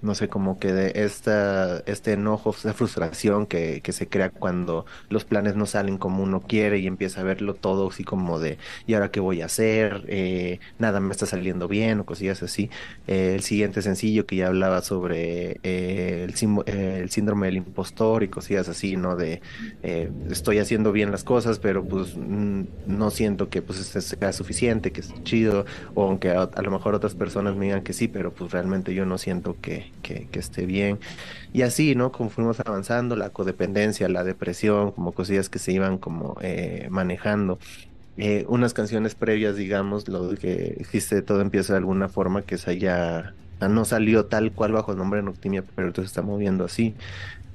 no sé, como que de esta, este enojo, esta frustración que, que, se crea cuando los planes no salen como uno quiere y empieza a verlo todo así como de, ¿y ahora qué voy a hacer? Eh, nada me está saliendo bien o cosillas así. Eh, el siguiente sencillo que ya hablaba sobre eh, el, el, síndrome del impostor y cosillas así, ¿no? De estoy haciendo bien las cosas, pero pues no siento que pues este sea suficiente, que es chido, o aunque a, a lo mejor otras personas me digan que sí, pero pues realmente yo no siento que que, que, esté bien. Y así, ¿no? Como fuimos avanzando, la codependencia, la depresión, como cosillas que se iban como eh, manejando. Eh, unas canciones previas, digamos, lo que dijiste, todo empieza de alguna forma, que esa ya no salió tal cual bajo el nombre de Noctimia, pero entonces está moviendo así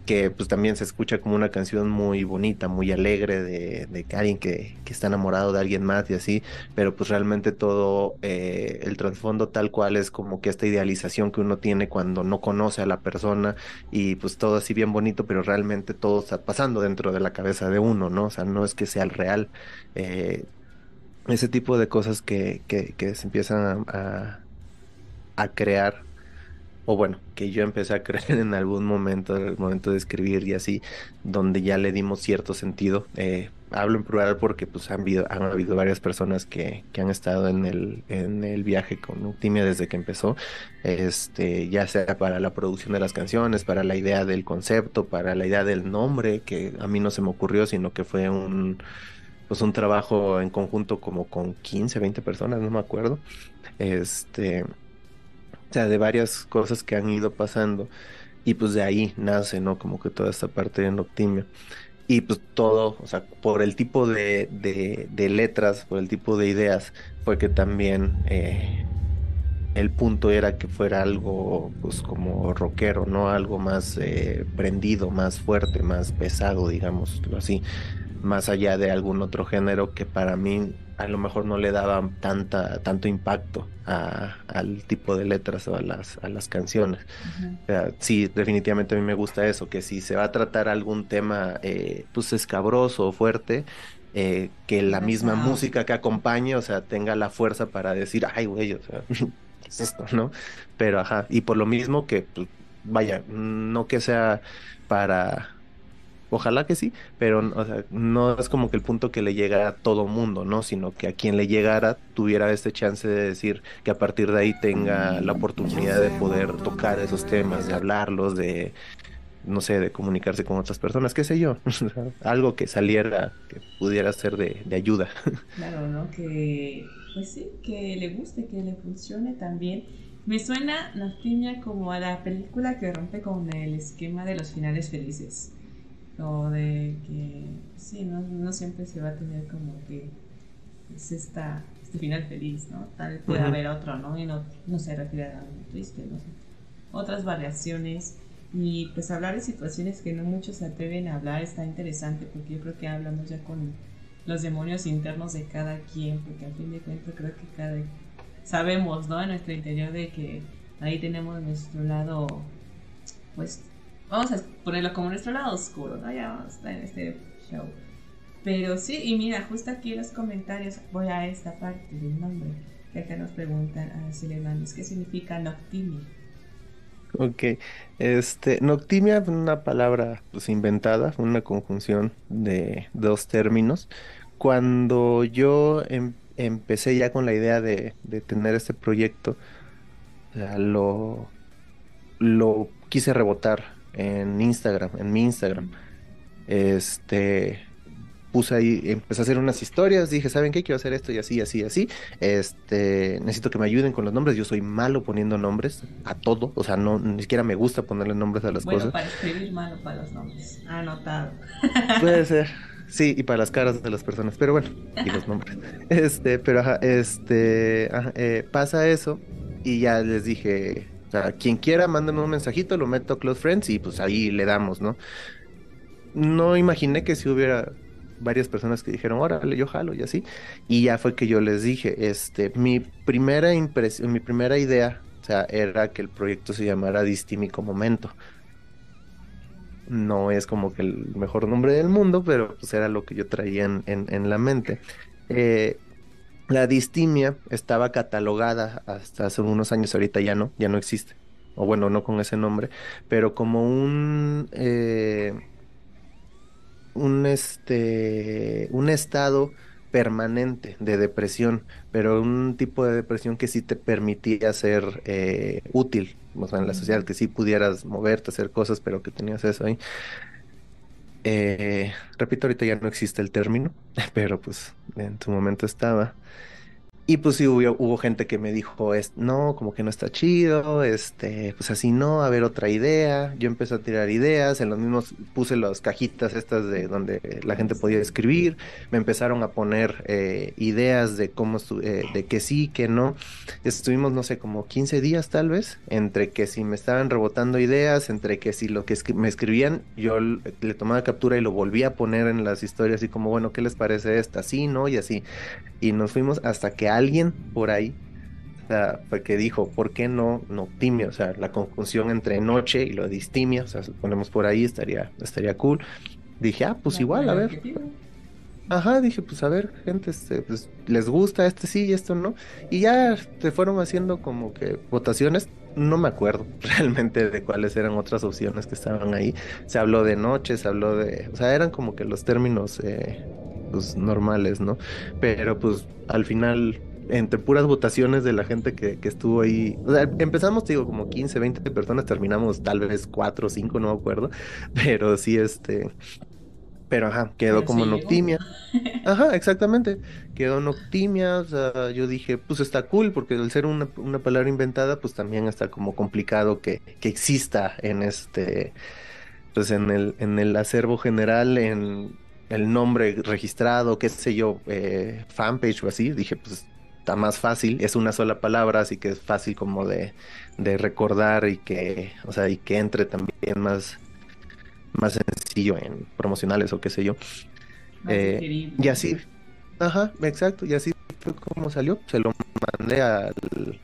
que pues también se escucha como una canción muy bonita, muy alegre de, de alguien que, que, está enamorado de alguien más y así, pero pues realmente todo eh, el trasfondo tal cual es como que esta idealización que uno tiene cuando no conoce a la persona y pues todo así bien bonito, pero realmente todo está pasando dentro de la cabeza de uno, ¿no? O sea, no es que sea el real. Eh, ese tipo de cosas que, que, se empiezan a, a crear o bueno, que yo empecé a creer en algún momento, en el momento de escribir y así, donde ya le dimos cierto sentido. Eh, hablo en plural porque pues han habido, han habido varias personas que, que, han estado en el, en el viaje con Uptimia desde que empezó, este, ya sea para la producción de las canciones, para la idea del concepto, para la idea del nombre, que a mí no se me ocurrió, sino que fue un pues un trabajo en conjunto como con 15, 20 personas, no me acuerdo. Este, o sea, de varias cosas que han ido pasando. Y pues de ahí nace, ¿no? Como que toda esta parte de Noctimia. Y pues todo, o sea, por el tipo de, de, letras, por el tipo de ideas, fue que también eh, el punto era que fuera algo, pues como rockero, ¿no? Algo más eh, prendido, más fuerte, más pesado, digámoslo así. Más allá de algún otro género que para mí a lo mejor no le daba tanta, tanto impacto a, al tipo de letras o a las, a las canciones. Uh -huh. o sea, sí, definitivamente a mí me gusta eso, que si se va a tratar algún tema eh, pues escabroso o fuerte, eh, que la misma Wow. música que acompañe, o sea, tenga la fuerza para decir, ay, güey, o sea, ¿qué es esto, no? Pero, ajá, y por lo mismo que, pues, vaya, no que sea para, ojalá que sí, pero, o sea, no es como que el punto que le llegara a todo mundo, ¿no? Sino que a quien le llegara tuviera este chance de decir que a partir de ahí tenga la oportunidad de poder tocar esos temas, de hablarlos, de, no sé, de comunicarse con otras personas, qué sé yo, algo que saliera, que pudiera ser de, de ayuda. Claro, ¿no? Que, pues sí, que le guste, que le funcione también. Me suena Noctimia como a la película que rompe con el esquema de los finales felices. O de que, sí, no, no siempre se va a tener como que es esta, este final feliz, ¿no? Tal vez puede Ujú. haber otro, ¿no? Y no, no se refiere a algo triste, no sé. Otras variaciones. Y pues hablar de situaciones que no muchos se atreven a hablar está interesante porque yo creo que hablamos ya con los demonios internos de cada quien, porque al fin de cuentas creo que cada sabemos, ¿no? En nuestro interior de que ahí tenemos nuestro lado, pues, vamos a ponerlo como nuestro lado oscuro, ¿no? Ya vamos a estar en este show. Pero sí, y mira, justo aquí en los comentarios voy a esta parte del nombre, que acá nos preguntan a Silemanis, ¿qué significa Noctimia? Ok, este, noctimia fue una palabra pues inventada, una conjunción de dos términos. Cuando yo em- empecé ya con la idea de, de tener este proyecto, lo, lo quise rebotar en Instagram, en mi Instagram. Este, puse ahí, empecé a hacer unas historias, dije, ¿saben qué? Quiero hacer esto y así, así, así. Este, necesito que me ayuden con los nombres. Yo soy malo poniendo nombres a todo, o sea, no, ni siquiera me gusta ponerle nombres a las Bueno, cosas. para escribir malo para los nombres. Anotado. Puede ser. Sí, y para las caras de las personas, pero bueno, y los nombres. Este, pero ajá, este, ajá, eh, pasa eso y ya les dije, o sea, quien quiera, mándame un mensajito, lo meto a Close Friends y pues ahí le damos, ¿no? No imaginé que si hubiera varias personas que dijeron, órale, yo jalo y así. Y ya fue que yo les dije, este, mi primera impresión, mi primera idea, o sea, era que el proyecto se llamara Distímico Momento. No es como que el mejor nombre del mundo, pero pues era lo que yo traía en, en- en la mente. Eh, la distimia estaba catalogada hasta hace unos años, ahorita ya no, ya no existe. O bueno, no con ese nombre, pero como un, eh, un, este, un estado permanente de depresión, pero un tipo de depresión que sí te permitía ser eh, útil, o sea, en la sociedad, que sí pudieras moverte, hacer cosas, pero que tenías eso ahí. Eh, repito, ahorita ya no existe el término, pero pues en su momento estaba. Y pues sí hubo, hubo gente que me dijo, es, no, como que no está chido, este, pues así no, a ver otra idea. Yo empecé a tirar ideas, en los mismos puse las cajitas estas de donde la gente podía escribir, me empezaron a poner eh, ideas de cómo, eh, de que sí, que no. Estuvimos, no sé, como 15 días tal vez, entre que si me estaban rebotando ideas, entre que si lo que me escribían, yo le tomaba captura y lo volvía a poner en las historias, así como, bueno, ¿qué les parece esta? Sí, ¿no? Y así. Y nos fuimos hasta que alguien por ahí, o sea, fue que dijo, ¿por qué no noctimia? O sea, la conjunción entre noche y lo distimia, o sea, si lo ponemos por ahí, estaría, estaría cool. Dije, ah, pues igual, a ver. Ajá, dije, pues a ver, gente, este, pues, les gusta este sí y esto no. Y ya se fueron haciendo como que votaciones. No me acuerdo realmente de cuáles eran otras opciones que estaban ahí. Se habló de noche, se habló de, o sea, eran como que los términos eh, pues normales, ¿no? Pero pues al final, entre puras votaciones de la gente que, que estuvo ahí, o sea, empezamos, te digo, como 15, 20 personas, terminamos tal vez 4 o 5, no me acuerdo. Pero sí, este, pero ajá, quedó Pero como sí. Noctimia. Ajá, exactamente. Quedó Noctimia, o sea, yo dije, pues está cool, porque al ser una, una palabra inventada, pues también está como complicado que, que exista en este, pues en el, en el acervo general, en el nombre registrado, qué sé yo, eh, fanpage o así. Dije, pues está más fácil, es una sola palabra, así que es fácil como de, de recordar y que, o sea, y que entre también más, más sencillo en promocionales o qué sé yo. Eh. Y así, ajá, exacto, y así fue como salió. Se lo mandé al,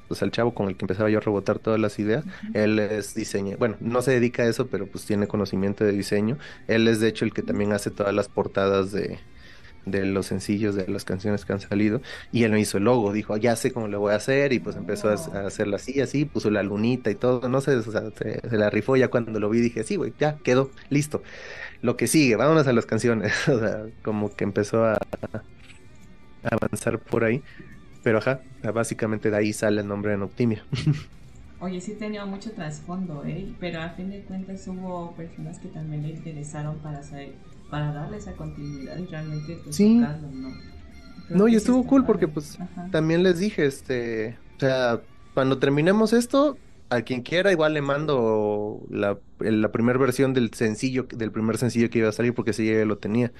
pues, al chavo con el que empezaba yo a rebotar todas las ideas. Él es diseñador, bueno, no se dedica a eso, pero pues tiene conocimiento de diseño. Él es de hecho el que también hace todas las portadas de, de los sencillos de las canciones que han salido y él me hizo el logo, dijo, ya sé cómo lo voy a hacer y pues empezó a, a hacerlo así, así, puso la lunita y todo, no sé, o sea, se, se la rifó ya cuando lo vi dije, sí, güey, ya quedó, listo. Lo que sigue, vámonos a las canciones, o sea, como que empezó a, a avanzar por ahí, pero ajá, básicamente de ahí sale el nombre de Noctimia. Oye, sí tenía mucho trasfondo, ¿eh? Pero a fin de cuentas hubo personas que también le interesaron para saber, para darle esa continuidad y realmente pues, Sí. ¿no? Creo No, y estuvo cool padre. porque pues Ajá. también les dije, este, o sea, cuando terminemos esto, a quien quiera igual le mando la, la primera versión del sencillo, del primer sencillo que iba a salir porque sí ya lo tenía.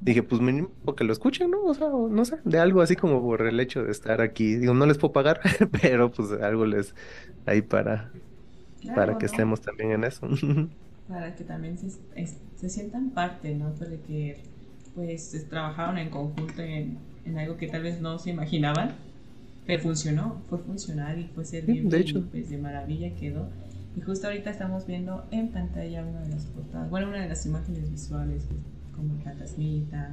Dije, pues mínimo que lo escuchen, ¿no? O sea, no sé, de algo así como por el hecho de estar aquí. Digo, no les puedo pagar, pero pues algo les ahí para, Claro, para que ¿no? estemos también en eso. Para que también se, es- se sientan parte, ¿no? De que pues es- trabajaron en conjunto en, en algo que tal vez no se imaginaban, pero funcionó, fue funcionar y fue ser bien de y, hecho. pues de maravilla quedó. Y justo ahorita estamos viendo en pantalla una de las portadas, bueno, una de las imágenes visuales, pues, como fantasmita.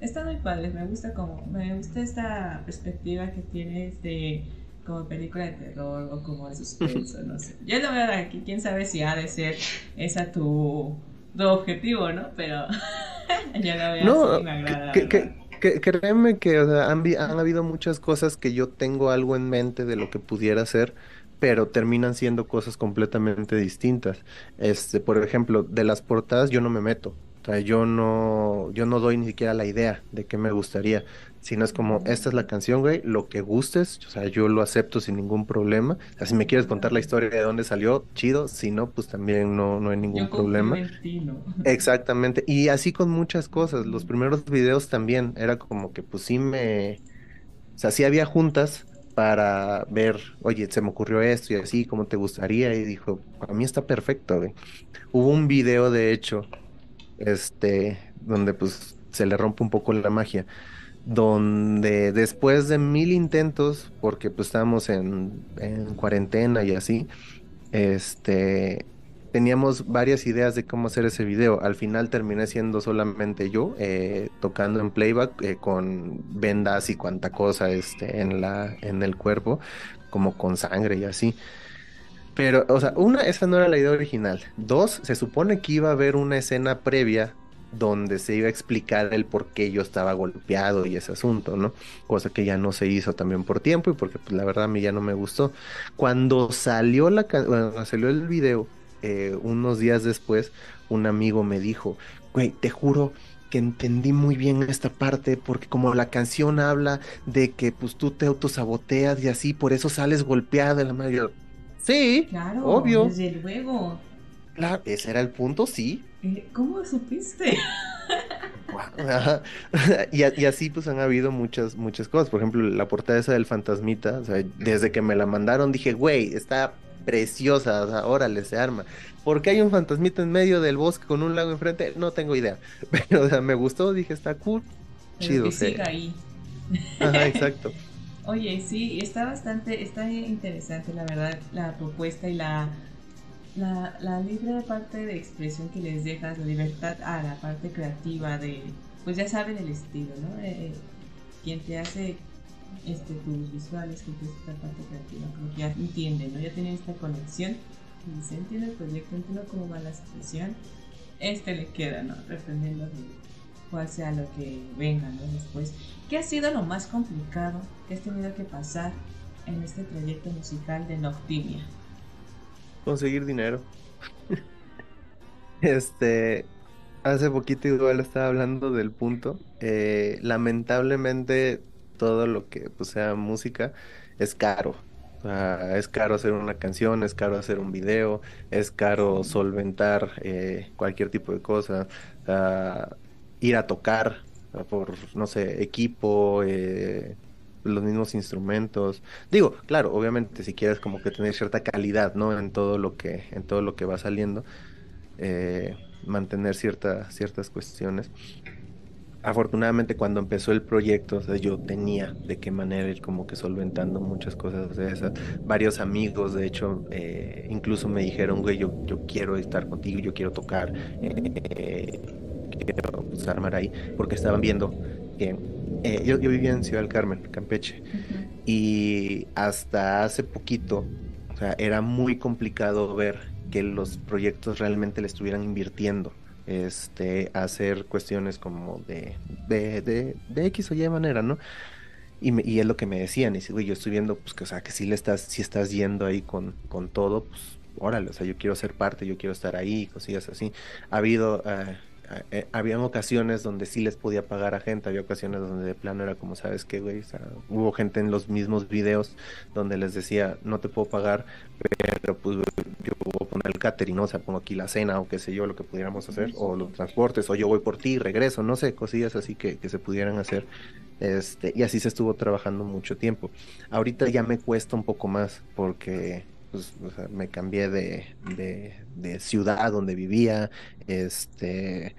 Está muy padre, me gusta como, me gusta esta perspectiva que tienes de como película de terror o como de suspenso, no sé. Yo lo veo aquí, quién sabe si ha de ser esa tu, tu objetivo, ¿no? Pero yo lo veo No, así me agrada. que, verdad. que, que- créeme que o sea, han, han habido muchas cosas que yo tengo algo en mente de lo que pudiera ser, pero terminan siendo cosas completamente distintas. Este, por ejemplo, de las portadas yo no me meto. O sea, yo no, yo no doy ni siquiera la idea de qué me gustaría, sino es como, esta es la canción, güey, lo que gustes, o sea, yo lo acepto sin ningún problema. O sea, si me quieres contar la historia de dónde salió, chido, si no, pues también no, no hay ningún Yo problema. Exactamente, y así con muchas cosas. Los primeros videos también era como que pues sí me, o sea, sí había juntas para ver, oye, se me ocurrió esto y así, ¿cómo te gustaría? Y dijo, a mí está perfecto, güey. Hubo un video, de hecho, este, donde pues se le rompe un poco la magia, donde después de mil intentos, porque pues estábamos en, en cuarentena y así, este, teníamos varias ideas de cómo hacer ese video. Al final terminé siendo solamente yo, eh, tocando en playback eh, con vendas y cuanta cosa este, en la, en el cuerpo, como con sangre y así. Pero, o sea, una, esa no era la idea original. Dos, se supone que iba a haber una escena previa donde se iba a explicar el por qué yo estaba golpeado y ese asunto, ¿no? Cosa que ya no se hizo también por tiempo y porque pues, la verdad a mí ya no me gustó. Cuando salió la bueno, salió el video, eh, unos días después, un amigo me dijo, güey, te juro que entendí muy bien esta parte porque como la canción habla de que pues tú te autosaboteas y así, por eso sales golpeado de la. Yo, Sí, Claro, obvio. desde luego. Claro, ese era el punto, sí. Eh, ¿Cómo supiste? Y, y así pues han habido muchas, muchas cosas. Por ejemplo, la portada esa del fantasmita, o sea, desde que me la mandaron dije, güey, está preciosa, o sea, órale, se arma. ¿Por qué hay un fantasmita en medio del bosque con un lago enfrente? No tengo idea. Pero, o sea, me gustó, dije, está cool. Pero Chido, que ahí. Ajá, exacto. Oye, sí, está bastante, está interesante la verdad la propuesta y la, la, la libre parte de expresión que les dejas, la libertad a la parte creativa de, pues ya saben el estilo, ¿no? Eh, quien te hace este, tus visuales, quien te hace esta parte creativa, como que ya entiende, ¿no? Ya tienen esta conexión y se entiende el proyecto, entiendo cómo va la situación, este le queda, ¿no? Dependiendo de cuál sea lo que venga, ¿no? Después. ¿Qué ha sido lo más complicado que has tenido que pasar en este trayecto musical de Noctimia? Conseguir dinero. Este, hace poquito igual estaba hablando del punto. eh, lamentablemente todo lo que pues, sea música es caro. Es caro hacer una canción, es caro hacer un video, es caro solventar eh, cualquier tipo de cosa, ir a tocar ah, por, no sé, equipo, eh, los mismos instrumentos. Digo, claro, obviamente si quieres como que tener cierta calidad, ¿no? En todo lo que, en todo lo que va saliendo, eh, mantener cierta, ciertas cuestiones. Afortunadamente cuando empezó el proyecto, yo tenía de qué manera ir como que solventando muchas cosas de esas. Varios amigos, de hecho, eh, incluso me dijeron, güey, yo, yo quiero estar contigo, yo quiero tocar. eh, quiero pues, armar ahí, porque estaban viendo que eh, yo, yo, vivía en Ciudad del Carmen, Campeche, y hasta hace poquito, o sea, era muy complicado ver que los proyectos realmente le estuvieran invirtiendo este, hacer cuestiones como de, de, de, de X o Y manera, ¿no? Y, me, y, es lo que me decían, y yo estoy viendo, pues, que, o sea, que si le estás, si estás yendo ahí con, con todo, pues, órale, o sea, yo quiero ser parte, yo quiero estar ahí, cosillas así. Ha habido, uh, eh, habían ocasiones donde sí les podía pagar a gente, había ocasiones donde de plano era como, ¿sabes qué, güey? O sea, hubo gente en los mismos videos donde les decía, no te puedo pagar, pero pues yo puedo poner el catering. O sea, pongo aquí la cena o qué sé yo, lo que pudiéramos hacer, o los transportes, o yo voy por ti regreso, no sé, cosillas así que, que se pudieran hacer. Este, y así se estuvo trabajando mucho tiempo. Ahorita ya me cuesta un poco más porque pues, o sea, me cambié de, de, ciudad donde vivía, este,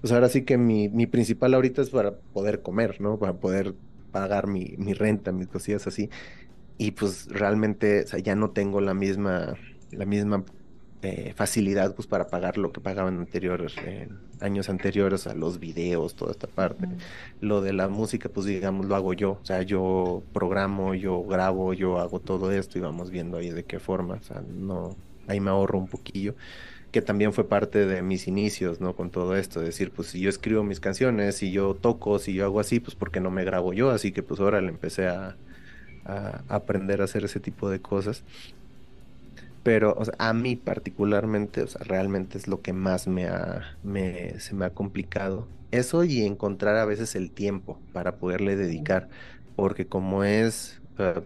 pues ahora sí que mi, mi, principal ahorita es para poder comer, ¿no? Para poder pagar mi, mi renta, mis cosillas así. Y pues realmente, o sea, ya no tengo la misma, la misma eh, facilidad pues para pagar lo que pagaban anteriores, eh, años anteriores a los videos, toda esta parte. Lo de la música, pues digamos, lo hago yo, o sea, yo programo, yo grabo, yo hago todo esto y vamos viendo ahí de qué forma, o sea, no, ahí me ahorro un poquillo que también fue parte de mis inicios, ¿no? Con todo esto, es decir, pues si yo escribo mis canciones, si yo toco, si yo hago así, pues porque no me grabo yo, así que pues ahora le empecé a, a aprender a hacer ese tipo de cosas pero o sea, a mí particularmente, o sea, realmente es lo que más me ha, me, se me ha complicado. Eso y encontrar a veces el tiempo para poderle dedicar, porque como es uh,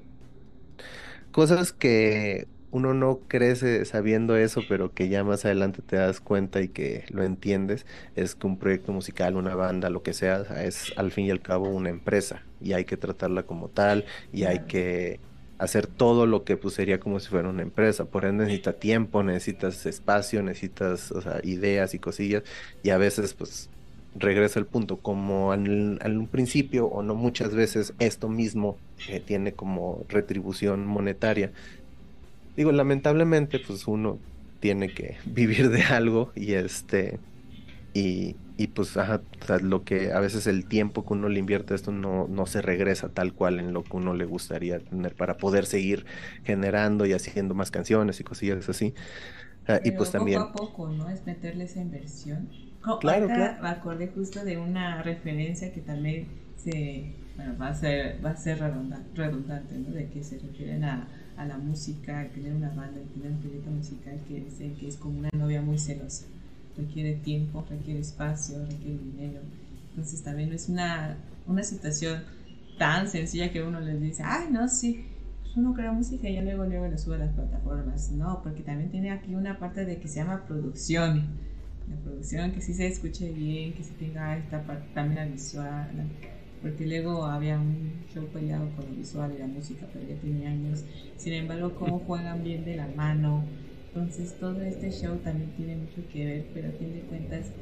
cosas que uno no crece sabiendo eso, pero que ya más adelante te das cuenta y que lo entiendes, es que un proyecto musical, una banda, lo que sea, es al fin y al cabo una empresa y hay que tratarla como tal y hay que hacer todo lo que pues sería como si fuera una empresa. Por ende necesita tiempo, necesitas espacio, necesitas ideas y cosillas y a veces pues regresa el punto como al un principio o no muchas veces esto mismo eh, tiene como retribución monetaria. Digo, lamentablemente pues uno tiene que vivir de algo y este y, y pues ajá, o sea, lo que a veces el tiempo que uno le invierte a esto no, no se regresa tal cual en lo que uno le gustaría tener para poder seguir generando y haciendo más canciones y cosillas así. Uh, y pues poco también... a poco, ¿no? Es meterle esa inversión. Claro, Acá claro. Me acordé justo de una referencia que también se, bueno, va a ser, va a ser redundante, redundante ¿no? De que se refieren a, a la música, a tener una banda, a tener un proyecto musical que dicen que es como una novia muy celosa requiere tiempo, requiere espacio, requiere dinero. Entonces también no es una, una situación tan sencilla que uno les dice, ay, no, sí, pues uno crea música y ya luego, luego lo sube a las plataformas. No, porque también tiene aquí una parte de que se llama producción. La producción, que sí se escuche bien, que sí tenga esta parte también la visual. Porque luego había un show peleado con lo visual y la música, pero ya tenía años. Sin embargo, cómo juegan bien de la mano, entonces todo este show también tiene mucho que ver, pero a fin de cuentas,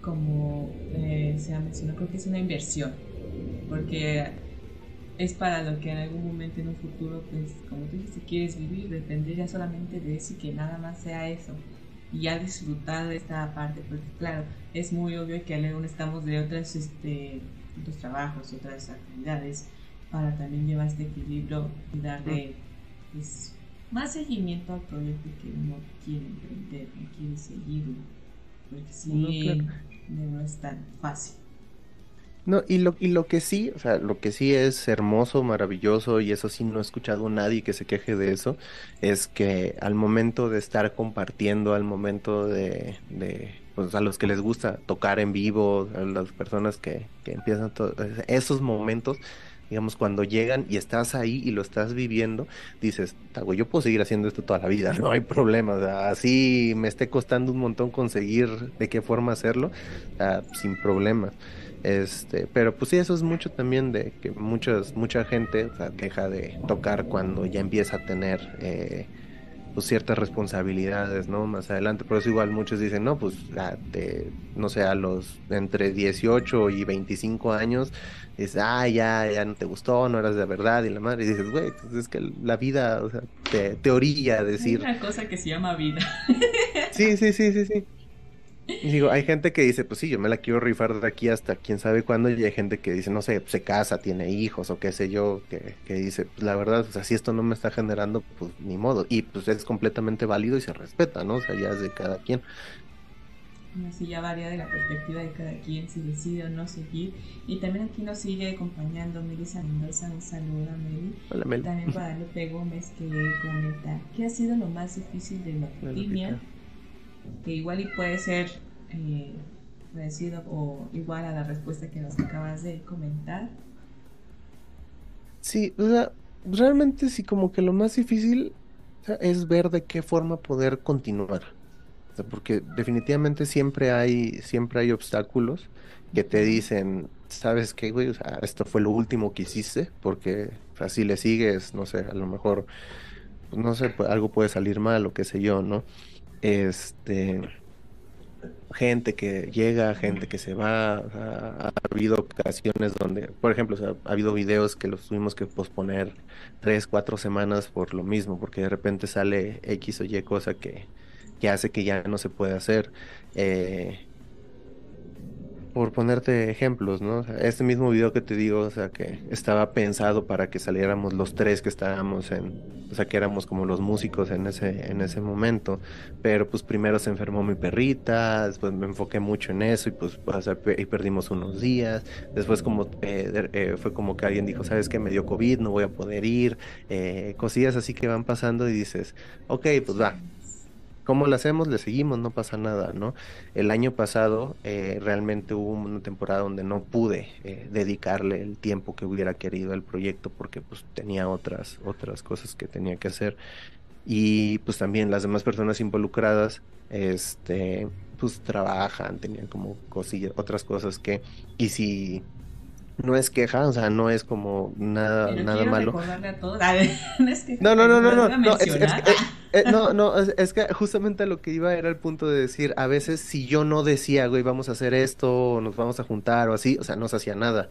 como eh, se ha mencionado, creo que es una inversión, porque es para lo que en algún momento en un futuro, pues como tú dices, si quieres vivir, dependería solamente de eso y que nada más sea eso. Y ya disfrutar esta parte, porque claro, es muy obvio que luego estamos de otras, este, otros trabajos, otras actividades, para también llevar este equilibrio y darle pues, más seguimiento al proyecto que uno quiere emprender, no quiere seguirlo, porque si No, claro. no es tan fácil. No, y lo, y lo que sí, o sea, lo que sí es hermoso, maravilloso, y eso sí no he escuchado a nadie que se queje de eso, es que al momento de estar compartiendo, al momento de, de pues a los que les gusta tocar en vivo, a las personas que, que empiezan todo, esos momentos, digamos, cuando llegan y estás ahí y lo estás viviendo, dices, güey, yo puedo seguir haciendo esto toda la vida, no hay problema, así me esté costando un montón conseguir de qué forma hacerlo, sin problemas. Este, pero pues sí, eso es mucho también de que muchas, mucha gente deja de tocar cuando ya empieza a tener eh, pues ciertas responsabilidades, ¿no? Más adelante. Por eso igual muchos dicen, no, pues de, no sé, a los entre 18 y 25 años, dices, ah, ya, ya no te gustó, no eras de verdad, y la madre, y dices, güey, pues es que la vida, o sea, te, te orilla a decir. Hay una cosa que se llama vida. sí, sí, sí, sí, sí. Y digo, hay gente que dice, pues sí, yo me la quiero rifar de aquí hasta quién sabe cuándo, y hay gente que dice, no sé, se casa, tiene hijos o qué sé yo, que, que dice, pues la verdad, o sea, si esto no me está generando, pues ni modo. Y pues es completamente válido y se respeta, ¿no? O sea, ya es de cada quien. Así ya varía de la perspectiva de cada quien si decide o no seguir. Y también aquí nos sigue acompañando Melissa Mendoza. Un saludo a Meli. Hola, Mel. También Guadalupe Gómez que comenta: ¿Qué ha sido lo más difícil de la pandemia? Que igual y puede ser eh, parecido o igual a la respuesta que nos acabas de comentar. Sí, o sea, realmente sí, como que lo más difícil o sea, es ver de qué forma poder continuar. O sea, porque definitivamente siempre hay, siempre hay obstáculos que te dicen, ¿sabes qué, güey? O sea, esto fue lo último que hiciste, porque si le sigues, no sé, a lo mejor, pues, no sé, pues, algo puede salir mal o qué sé yo, ¿no? Este, gente que llega, gente que se va, ha habido ocasiones donde, por ejemplo, ha habido videos que los tuvimos que posponer tres, cuatro semanas por lo mismo, porque de repente sale X o Y cosa que, que hace que ya no se puede hacer. Eh, por ponerte ejemplos, ¿no? Este mismo video que te digo, o sea, que estaba pensado para que saliéramos los tres que estábamos en, o sea, que éramos como los músicos en ese, en ese momento, pero pues primero se enfermó mi perrita, después me enfoqué mucho en eso y pues, o sea, y perdimos unos días, después como, eh, eh, fue como que alguien dijo, ¿sabes qué? Me dio COVID, no voy a poder ir, eh, cosillas así que van pasando y dices, ok, pues va. ¿Cómo lo hacemos? Le seguimos, no pasa nada, ¿no? El año pasado eh, realmente hubo una temporada donde no pude eh, dedicarle el tiempo que hubiera querido al proyecto porque pues tenía otras, otras cosas que tenía que hacer. Y pues también las demás personas involucradas, este, pues trabajan, tenían como cosillas, otras cosas que, y si no es queja, o sea, no es como nada, Pero nada malo. recordarle a todos. A ver, no es que No, no, no, no, no, es, es eh, eh, no, no, es, es que justamente a lo que iba era el punto de decir, a veces si yo no decía, güey, vamos a hacer esto, o nos vamos a juntar o así, o sea, no se hacía nada.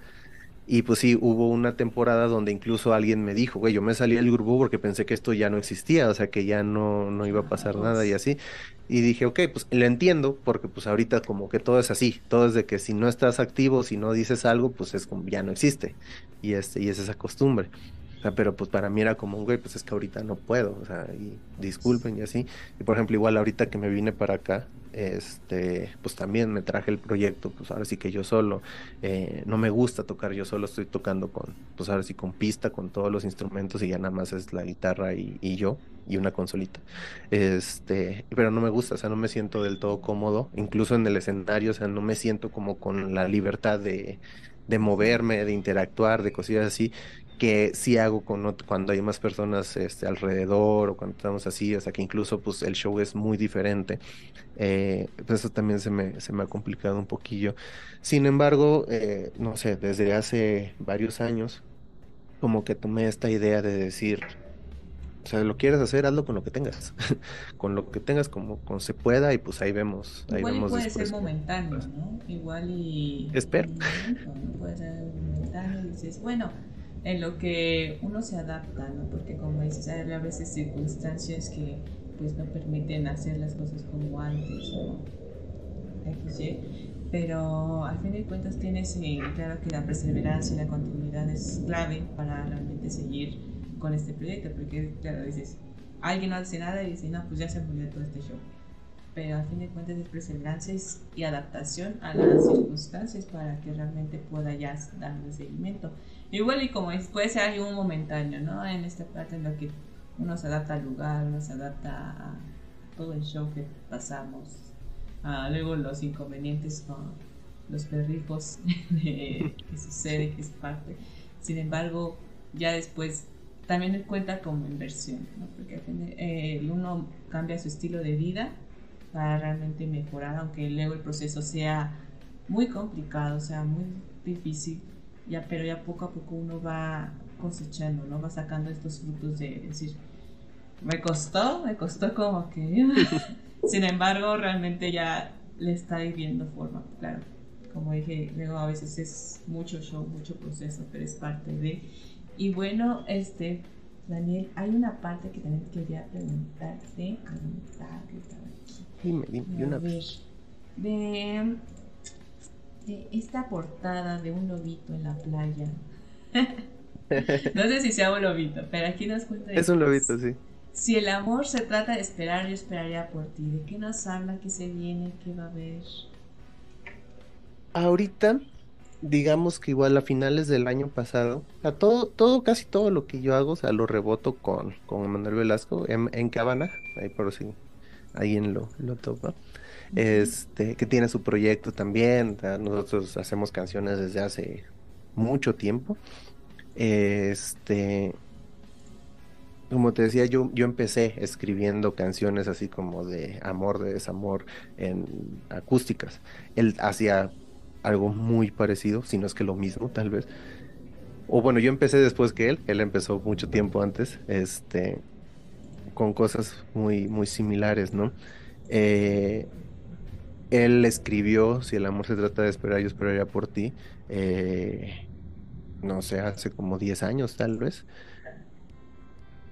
Y pues sí, hubo una temporada donde incluso alguien me dijo, güey, yo me salí del grupo porque pensé que esto ya no existía, o sea, que ya no, no iba a pasar nada y así. Y dije, ok, pues lo entiendo, porque pues ahorita como que todo es así, todo es de que si no estás activo, si no dices algo, pues es como ya no existe. Y este, y es esa costumbre. O sea, pero pues para mí era como, güey, pues es que ahorita no puedo, o sea, y disculpen y así. Y por ejemplo, igual ahorita que me vine para acá, este, pues también me traje el proyecto, pues ahora sí que yo solo, eh, no me gusta tocar yo solo, estoy tocando con, pues ahora sí con pista, con todos los instrumentos y ya nada más es la guitarra y, y yo y una consolita. Este, pero no me gusta, o sea, no me siento del todo cómodo, incluso en el escenario, o sea, no me siento como con la libertad de, de moverme, de interactuar, de cosillas así, que sí hago con cuando hay más personas este, alrededor o cuando estamos así, o sea, que incluso pues el show es muy diferente. Eh, pues eso también se me, se me ha complicado un poquillo. Sin embargo, eh, no sé, desde hace varios años, como que tomé esta idea de decir, o sea, lo quieres hacer, hazlo con lo que tengas, con lo que tengas como, como se pueda y pues ahí vemos, ahí Igual y vemos puede después. ser momentáneo, ¿no? Igual y... Espero. momento, ¿no? Puede ser momentáneo y dices, bueno, en lo que uno se adapta, ¿no? Porque como dices, hay a veces circunstancias que pues no permiten hacer las cosas como antes o XY. Pero al fin de cuentas tienes eh, claro que la perseverancia y la continuidad es clave para realmente seguir con este proyecto, porque claro, dices, alguien no hace nada y dice, no, pues ya se murió todo este show pero al fin de cuentas es perseverancia y adaptación a las circunstancias para que realmente pueda ya darle seguimiento. Igual y como es, puede ser momentáneo, ¿no? En esta parte en la que uno se adapta al lugar, uno se adapta a todo el show que pasamos, a luego los inconvenientes con los perrijos que sucede, que es parte. Sin embargo, ya después también cuenta como inversión, ¿no? Porque eh, uno cambia su estilo de vida para realmente mejorar, aunque luego el proceso sea muy complicado, sea muy difícil, ya, pero ya poco a poco uno va cosechando, ¿no? Va sacando estos frutos de decir, me costó, me costó como que... Sin embargo, realmente ya le está viendo forma, claro. Como dije, luego a veces es mucho show, mucho proceso, pero es parte de... Y bueno, este, Daniel, hay una parte que también quería preguntarte, preguntarte, Dime, dime, una vez. de, esta portada de un lobito en la playa. no sé si sea un lobito, pero aquí nos cuenta. Es un lobito, sí. Si el amor se trata de esperar, yo esperaría por ti. ¿De qué nos habla? ¿Qué se viene? ¿Qué va a haber? Ahorita, digamos que igual a finales del año pasado, a todo, todo, casi todo lo que yo hago, o sea, lo reboto con, con Manuel Velasco en, en Cabana, ahí por si alguien lo, lo topa. Este, que tiene su proyecto también. nosotros hacemos canciones desde hace mucho tiempo. Este, como te decía, yo, yo empecé escribiendo canciones así como de amor, de desamor, en acústicas. Él hacía algo muy parecido, si no es que lo mismo, tal vez. O bueno, yo empecé después que él, él empezó mucho tiempo antes, este, con cosas muy, muy similares, ¿no? Eh, él escribió, si el amor se trata de esperar, yo esperaría por ti, eh, no sé, hace como 10 años tal vez.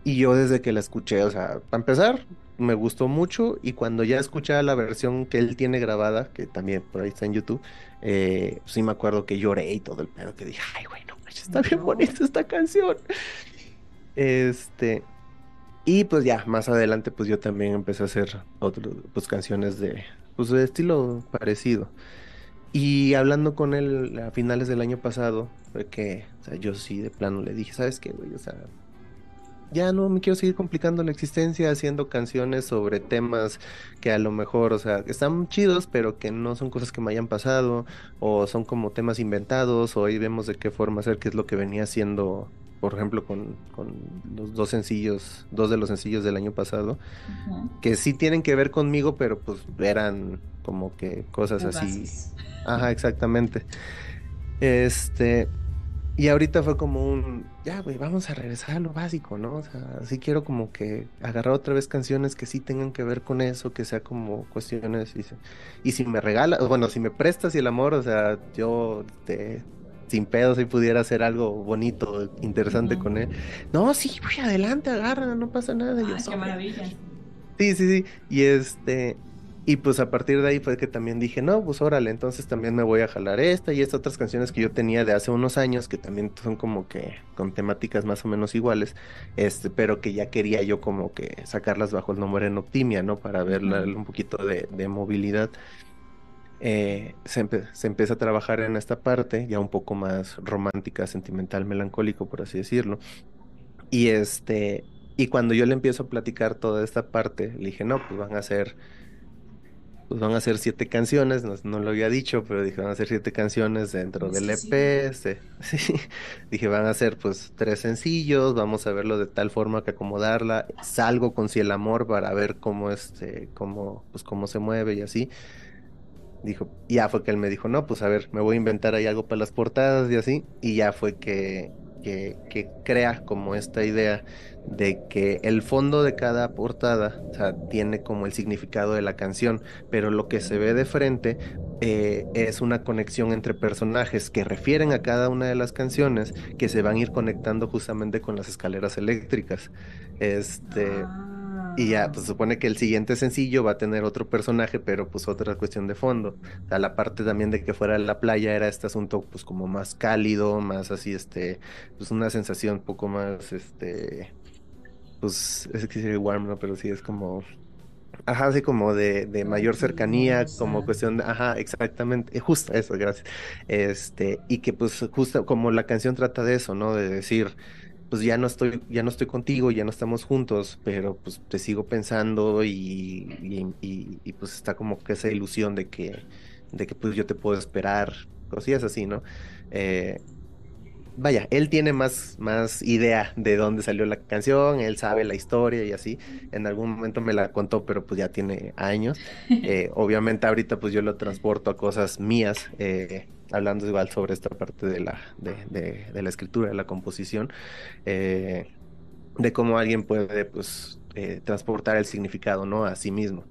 Y yo desde que la escuché, o sea, para empezar, me gustó mucho y cuando ya escuché la versión que él tiene grabada, que también por ahí está en YouTube, eh, sí me acuerdo que lloré y todo el pedo, que dije, ay, bueno, está bien bonita esta canción. Este, y pues ya, más adelante pues yo también empecé a hacer otras pues canciones de, pues de estilo parecido. Y hablando con él a finales del año pasado, fue que, o sea, yo sí de plano le dije, ¿sabes qué, güey? O sea, ya no me quiero seguir complicando la existencia haciendo canciones sobre temas que a lo mejor, o sea, están chidos, pero que no son cosas que me hayan pasado, o son como temas inventados, o ahí vemos de qué forma hacer, que es lo que venía haciendo, por ejemplo, con, con los dos sencillos, dos de los sencillos del año pasado, que sí tienen que ver conmigo, pero pues eran como que cosas así. bases. Ajá, exactamente. Este, y ahorita fue como un, ya, güey, vamos a regresar a lo básico, ¿no? O sea, sí quiero como que agarrar otra vez canciones que sí tengan que ver con eso, que sea como cuestiones, y, y si me regalas, bueno, si me prestas y el amor, o sea, yo te, sin pedo si pudiera hacer algo bonito, interesante con él. No, sí, güey, adelante, agarra, no pasa nada. Yo, qué "Sobre". maravilla. Sí, sí, sí. Y este, y pues a partir de ahí fue que también dije, no, pues órale, entonces también me voy a jalar esta y estas otras canciones que yo tenía de hace unos años, que también son como que con temáticas más o menos iguales, este, pero que ya quería yo como que sacarlas bajo el nombre en Optimia, ¿no? Para verle Ujú. un poquito de, de movilidad. Eh, se, empe- se empieza a trabajar en esta parte, ya un poco más romántica, sentimental, melancólico, por así decirlo. Y este, y cuando yo le empiezo a platicar toda esta parte, le dije, no, pues van a ser, pues van a ser siete canciones, no, no lo había dicho, pero dije, van a ser siete canciones dentro del Sí, sí. EP, este, sí. Dije, van a ser pues tres sencillos, vamos a verlo de tal forma que acomodarla, salgo con Si el Amor para ver cómo este, cómo, pues cómo se mueve y así. Dijo, ya fue que él me dijo, no, pues a ver, me voy a inventar ahí algo para las portadas y así. Y ya fue que, que, que crea como esta idea de que el fondo de cada portada, o sea, tiene como el significado de la canción, pero lo que se ve de frente eh, es una conexión entre personajes que refieren a cada una de las canciones que se van a ir conectando justamente con las escaleras eléctricas. Este. Y ya, pues supone que el siguiente sencillo va a tener otro personaje, pero pues otra cuestión de fondo. O sea, la parte también de que fuera la playa era este asunto pues como más cálido, más así, este, pues una sensación un poco más, este, pues es que sería warm, ¿no? Pero sí es como, ajá, así como de, de mayor cercanía, como cuestión de, ajá, exactamente, justo eso, gracias. Este, y que pues justo como la canción trata de eso, ¿no? De decir pues ya no estoy, ya no estoy contigo, ya no estamos juntos, pero pues te sigo pensando y, pues está como que esa ilusión de que, de que pues yo te puedo esperar, cosillas así, ¿no? Eh, vaya, él tiene más, más idea de dónde salió la canción, él sabe la historia y así. En algún momento me la contó, pero pues ya tiene años. Eh, obviamente ahorita pues yo lo transporto a cosas mías, eh, hablando igual sobre esta parte de la, de, de- de la escritura, de la composición, eh, de cómo alguien puede pues transportar el significado, ¿no? A sí mismo.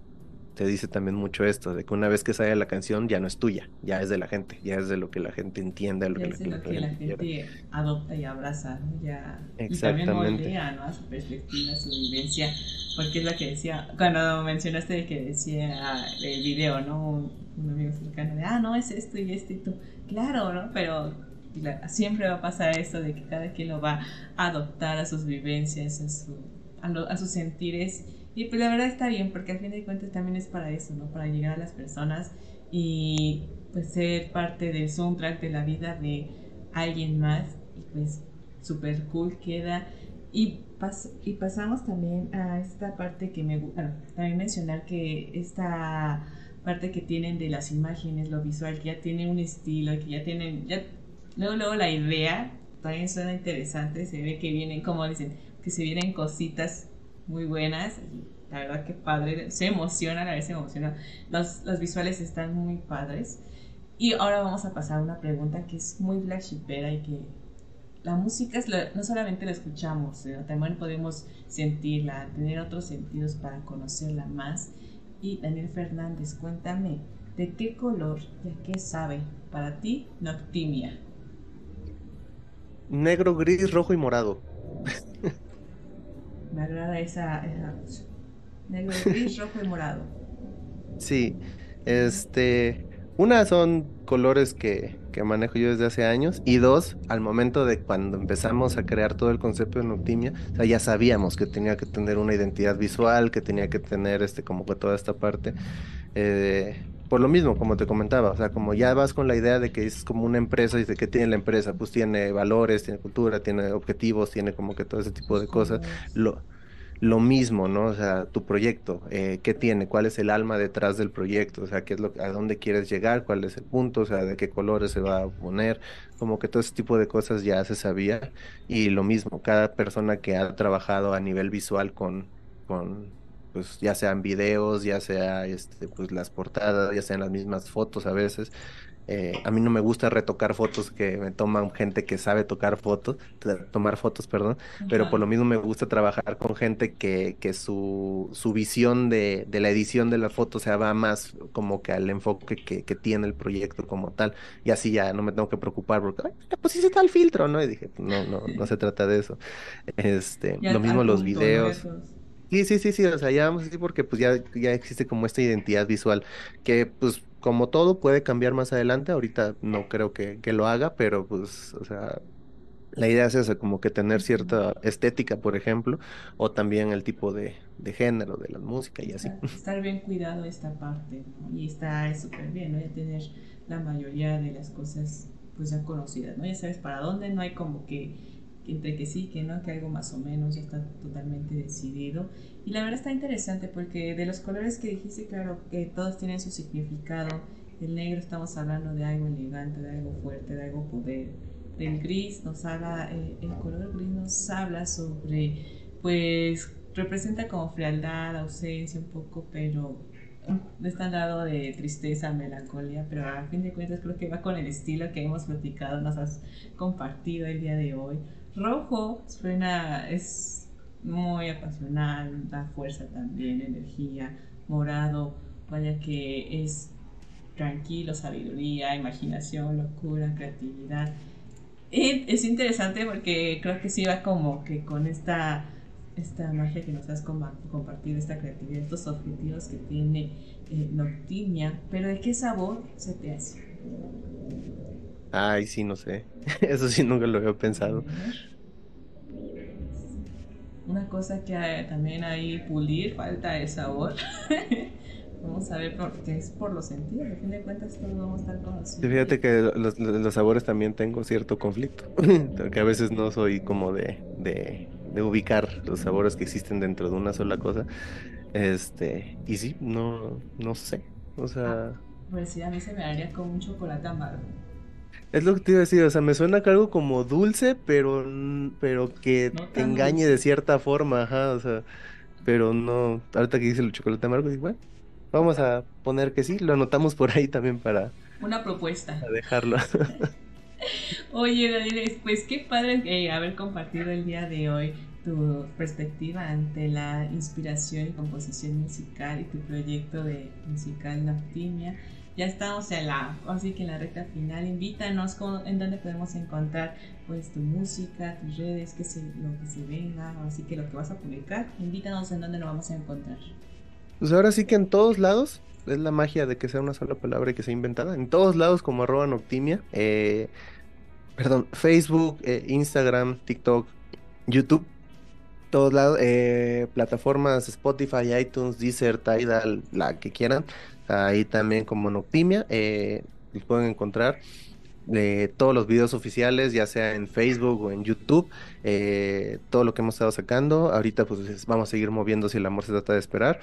Se dice también mucho esto, de que una vez que sale la canción ya no es tuya, ya es de la gente, ya es de lo que la gente entiende, lo Ya que es la, de lo que la quiera. gente adopta y abraza, ¿no? Ya, y también Exactamente. moldea, ¿no? A su perspectiva, a su vivencia, porque es lo que decía, cuando mencionaste de que decía el video, ¿no? Un, un amigo cercano de, ah, no, es esto y esto y tú. Claro, ¿no? Pero la- siempre va a pasar esto de que cada quien lo va a adoptar a sus vivencias, a, su, a, lo- a sus sentires. Y pues la verdad está bien, porque al fin de cuentas también es para eso, ¿no? Para llegar a las personas y pues ser parte del soundtrack de la vida de alguien más. Y pues súper cool queda. Y, pas- y pasamos también a esta parte que me gusta, también mencionar que esta parte que tienen de las imágenes, lo visual, que ya tiene un estilo, que ya tienen, ya, luego, luego la idea también suena interesante, se ve que vienen, como dicen, que se vienen cositas muy buenas, la verdad que padre, se emociona, la vez se emociona, los, los visuales están muy padres. Y ahora vamos a pasar a una pregunta que es muy black shipera y que la música es no solamente la escuchamos, también podemos sentirla, tener otros sentidos para conocerla más. Y Daniel Fernández, cuéntame, ¿de qué color y a qué sabe para ti Noctimia? Negro, gris, rojo y morado. Me agrada esa, esa negro, gris, rojo y morado. Sí, este, una son colores que, que manejo yo desde hace años y dos, al momento de cuando empezamos a crear todo el concepto de Noctimia, o sea, ya sabíamos que tenía que tener una identidad visual, que tenía que tener este como que toda esta parte, eh, por lo mismo, como te comentaba, o sea, como ya vas con la idea de que es como una empresa y de que tiene la empresa, pues tiene valores, tiene cultura, tiene objetivos, tiene como que todo ese tipo de cosas, lo, lo mismo, ¿no? O sea, tu proyecto, eh, ¿qué tiene? ¿Cuál es el alma detrás del proyecto? O sea, ¿qué es lo, a dónde quieres llegar? ¿Cuál es el punto? O sea, ¿de qué colores se va a poner? Como que todo ese tipo de cosas ya se sabía. Y lo mismo, cada persona que ha trabajado a nivel visual con, con pues ya sean videos, ya sea este, pues las portadas, ya sean las mismas fotos a veces. Eh, a mí no me gusta retocar fotos que me toman gente que sabe tocar fotos, tomar fotos, perdón, pero por lo mismo me gusta trabajar con gente que, que su, su visión de, de la edición de la foto se va más como que al enfoque que, que tiene el proyecto como tal, y así ya no me tengo que preocupar porque, "Ay, ya pusiste tal filtro, ¿no? Y dije, no, no, no se trata de eso. Este, lo mismo los videos. Esos- Sí, sí, sí, sí, o sea, ya vamos así porque pues ya, ya existe como esta identidad visual que pues como todo puede cambiar más adelante, ahorita no creo que, que lo haga, pero pues, o sea, la idea es esa, como que tener cierta estética, por ejemplo, o también el tipo de, de género de la música y así. Estar, bien cuidado esta parte, ¿no? Y está súper bien, ¿no? Ya tener la mayoría de las cosas pues ya conocidas, ¿no? Ya sabes para dónde, no hay como que entre que sí, que no, que algo más o menos ya está totalmente decidido. Y la verdad está interesante porque de los colores que dijiste, claro, que todos tienen su significado. El negro estamos hablando de algo elegante, de algo fuerte, de algo poder. Del gris nos habla, eh, el color gris nos habla sobre, pues, representa como frialdad, ausencia un poco, pero está al lado de tristeza, melancolía, pero a fin de cuentas creo que va con el estilo que hemos platicado, nos has compartido el día de hoy. Rojo suena, es muy apasional, da fuerza también, energía. Morado, vaya que es tranquilo, sabiduría, imaginación, locura, creatividad. Es interesante porque creo que sí va como que con esta, esta magia que nos has compa- compartido, esta creatividad, estos objetivos que tiene eh, Noctimia, pero ¿de qué sabor se te hace? Ay, sí, no sé. Eso sí nunca lo había pensado. Una cosa que hay- también hay pulir, falta el sabor. Vamos a ver, porque es por los sentidos, a fin de cuentas todos vamos a estar conociendo. Sí, Fíjate que los, los- sabores también tengo cierto conflicto, porque a veces no soy como de, de, de ubicar los sabores que existen dentro de una sola cosa. Este, y sí, no, no sé. O sea, Pues sí, a mí se me haría como un chocolate amargo. Es lo que te iba a decir, o sea, me suena que algo como dulce, pero, pero que No te engañe dulce. de cierta forma, ajá, o sea, pero no, ahorita que dice el chocolate amargo, digo, bueno, vamos a poner que sí, lo anotamos por ahí también para Una propuesta. para dejarlo. Oye, Daniel, pues qué padre eh, haber compartido el día de hoy tu perspectiva ante la inspiración y composición musical y tu proyecto de musical Noctimia. Ya estamos en la, así que en la recta final. Invítanos en dónde podemos encontrar pues tu música, tus redes, que se, lo que se venga, así que lo que vas a publicar. Invítanos en dónde lo vamos a encontrar. Pues ahora sí que en todos lados, es la magia de que sea una sola palabra y que sea inventada. En todos lados como arroba Noctimia. Eh, perdón, Facebook, eh, Instagram, TikTok, YouTube. Todos lados, eh, plataformas Spotify, iTunes, Deezer, Tidal, la que quieran. Ahí también como Noctimia. los pueden encontrar. todos los videos oficiales, ya sea en Facebook o en YouTube, todo lo que hemos estado sacando. Ahorita pues vamos a seguir moviendo si el amor se trata de esperar.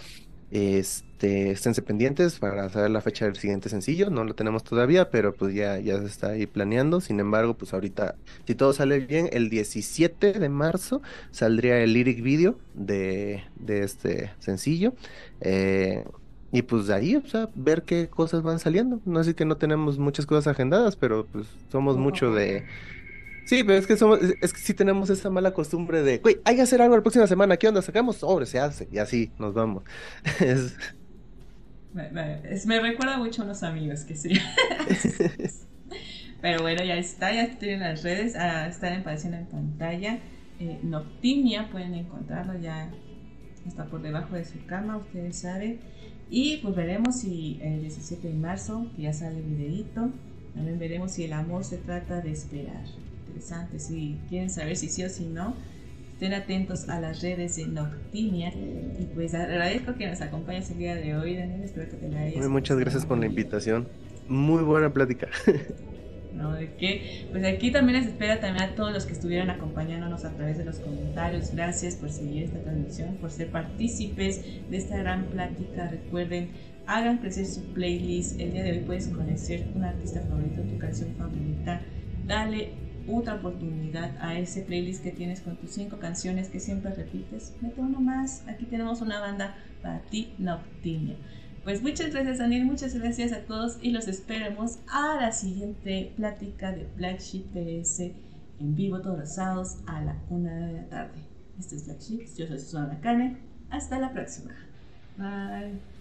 Este, esténse pendientes para saber la fecha del siguiente sencillo. No lo tenemos todavía, pero pues ya, ya se está ahí planeando. Sin embargo, pues ahorita, si todo sale bien, el 17 de marzo saldría el lyric video de, de este sencillo. Eh, y pues de ahí, o sea, ver qué cosas van saliendo. No sé que no tenemos muchas cosas agendadas, pero pues somos mucho de Sí, pero es que somos, es que sí tenemos esa mala costumbre de, güey, hay que hacer algo la próxima semana, ¿qué onda? Sacamos sobre, se hace, y así nos vamos. Me, recuerda mucho a unos amigos que sí. pero bueno, ya está, ya tienen las redes, a estar apareciendo en pantalla. Eh, Noctimia, pueden encontrarlo ya, está por debajo de su cama, ustedes saben. Y pues veremos si el 17 de marzo, que ya sale el videito, también veremos si el amor se trata de esperar interesante. Si quieren saber si sí o si no, estén atentos a las redes de Noctimia. Y pues agradezco que nos acompañes el día de hoy, Daniel. Espero que te la hayas. Muchas gracias por la invitación. Muy buena plática. ¿no? De que, pues aquí también les espera también a todos los que estuvieron acompañándonos a través de los comentarios. Gracias por seguir esta transmisión, por ser partícipes de esta gran plática. Recuerden, hagan crecer su playlist. El día de hoy puedes conocer un artista favorito, tu canción favorita. Dale otra oportunidad a ese playlist que tienes con tus cinco canciones que siempre repites. Mete uno más. Aquí tenemos una banda para ti, Noctimia. Pues muchas gracias Daniel, muchas gracias a todos y los esperemos a la siguiente plática de Black Sheep PS en vivo todos los sábados a la una de la tarde. Este es Black Sheep, yo soy Susana Cane. Hasta la próxima. Bye.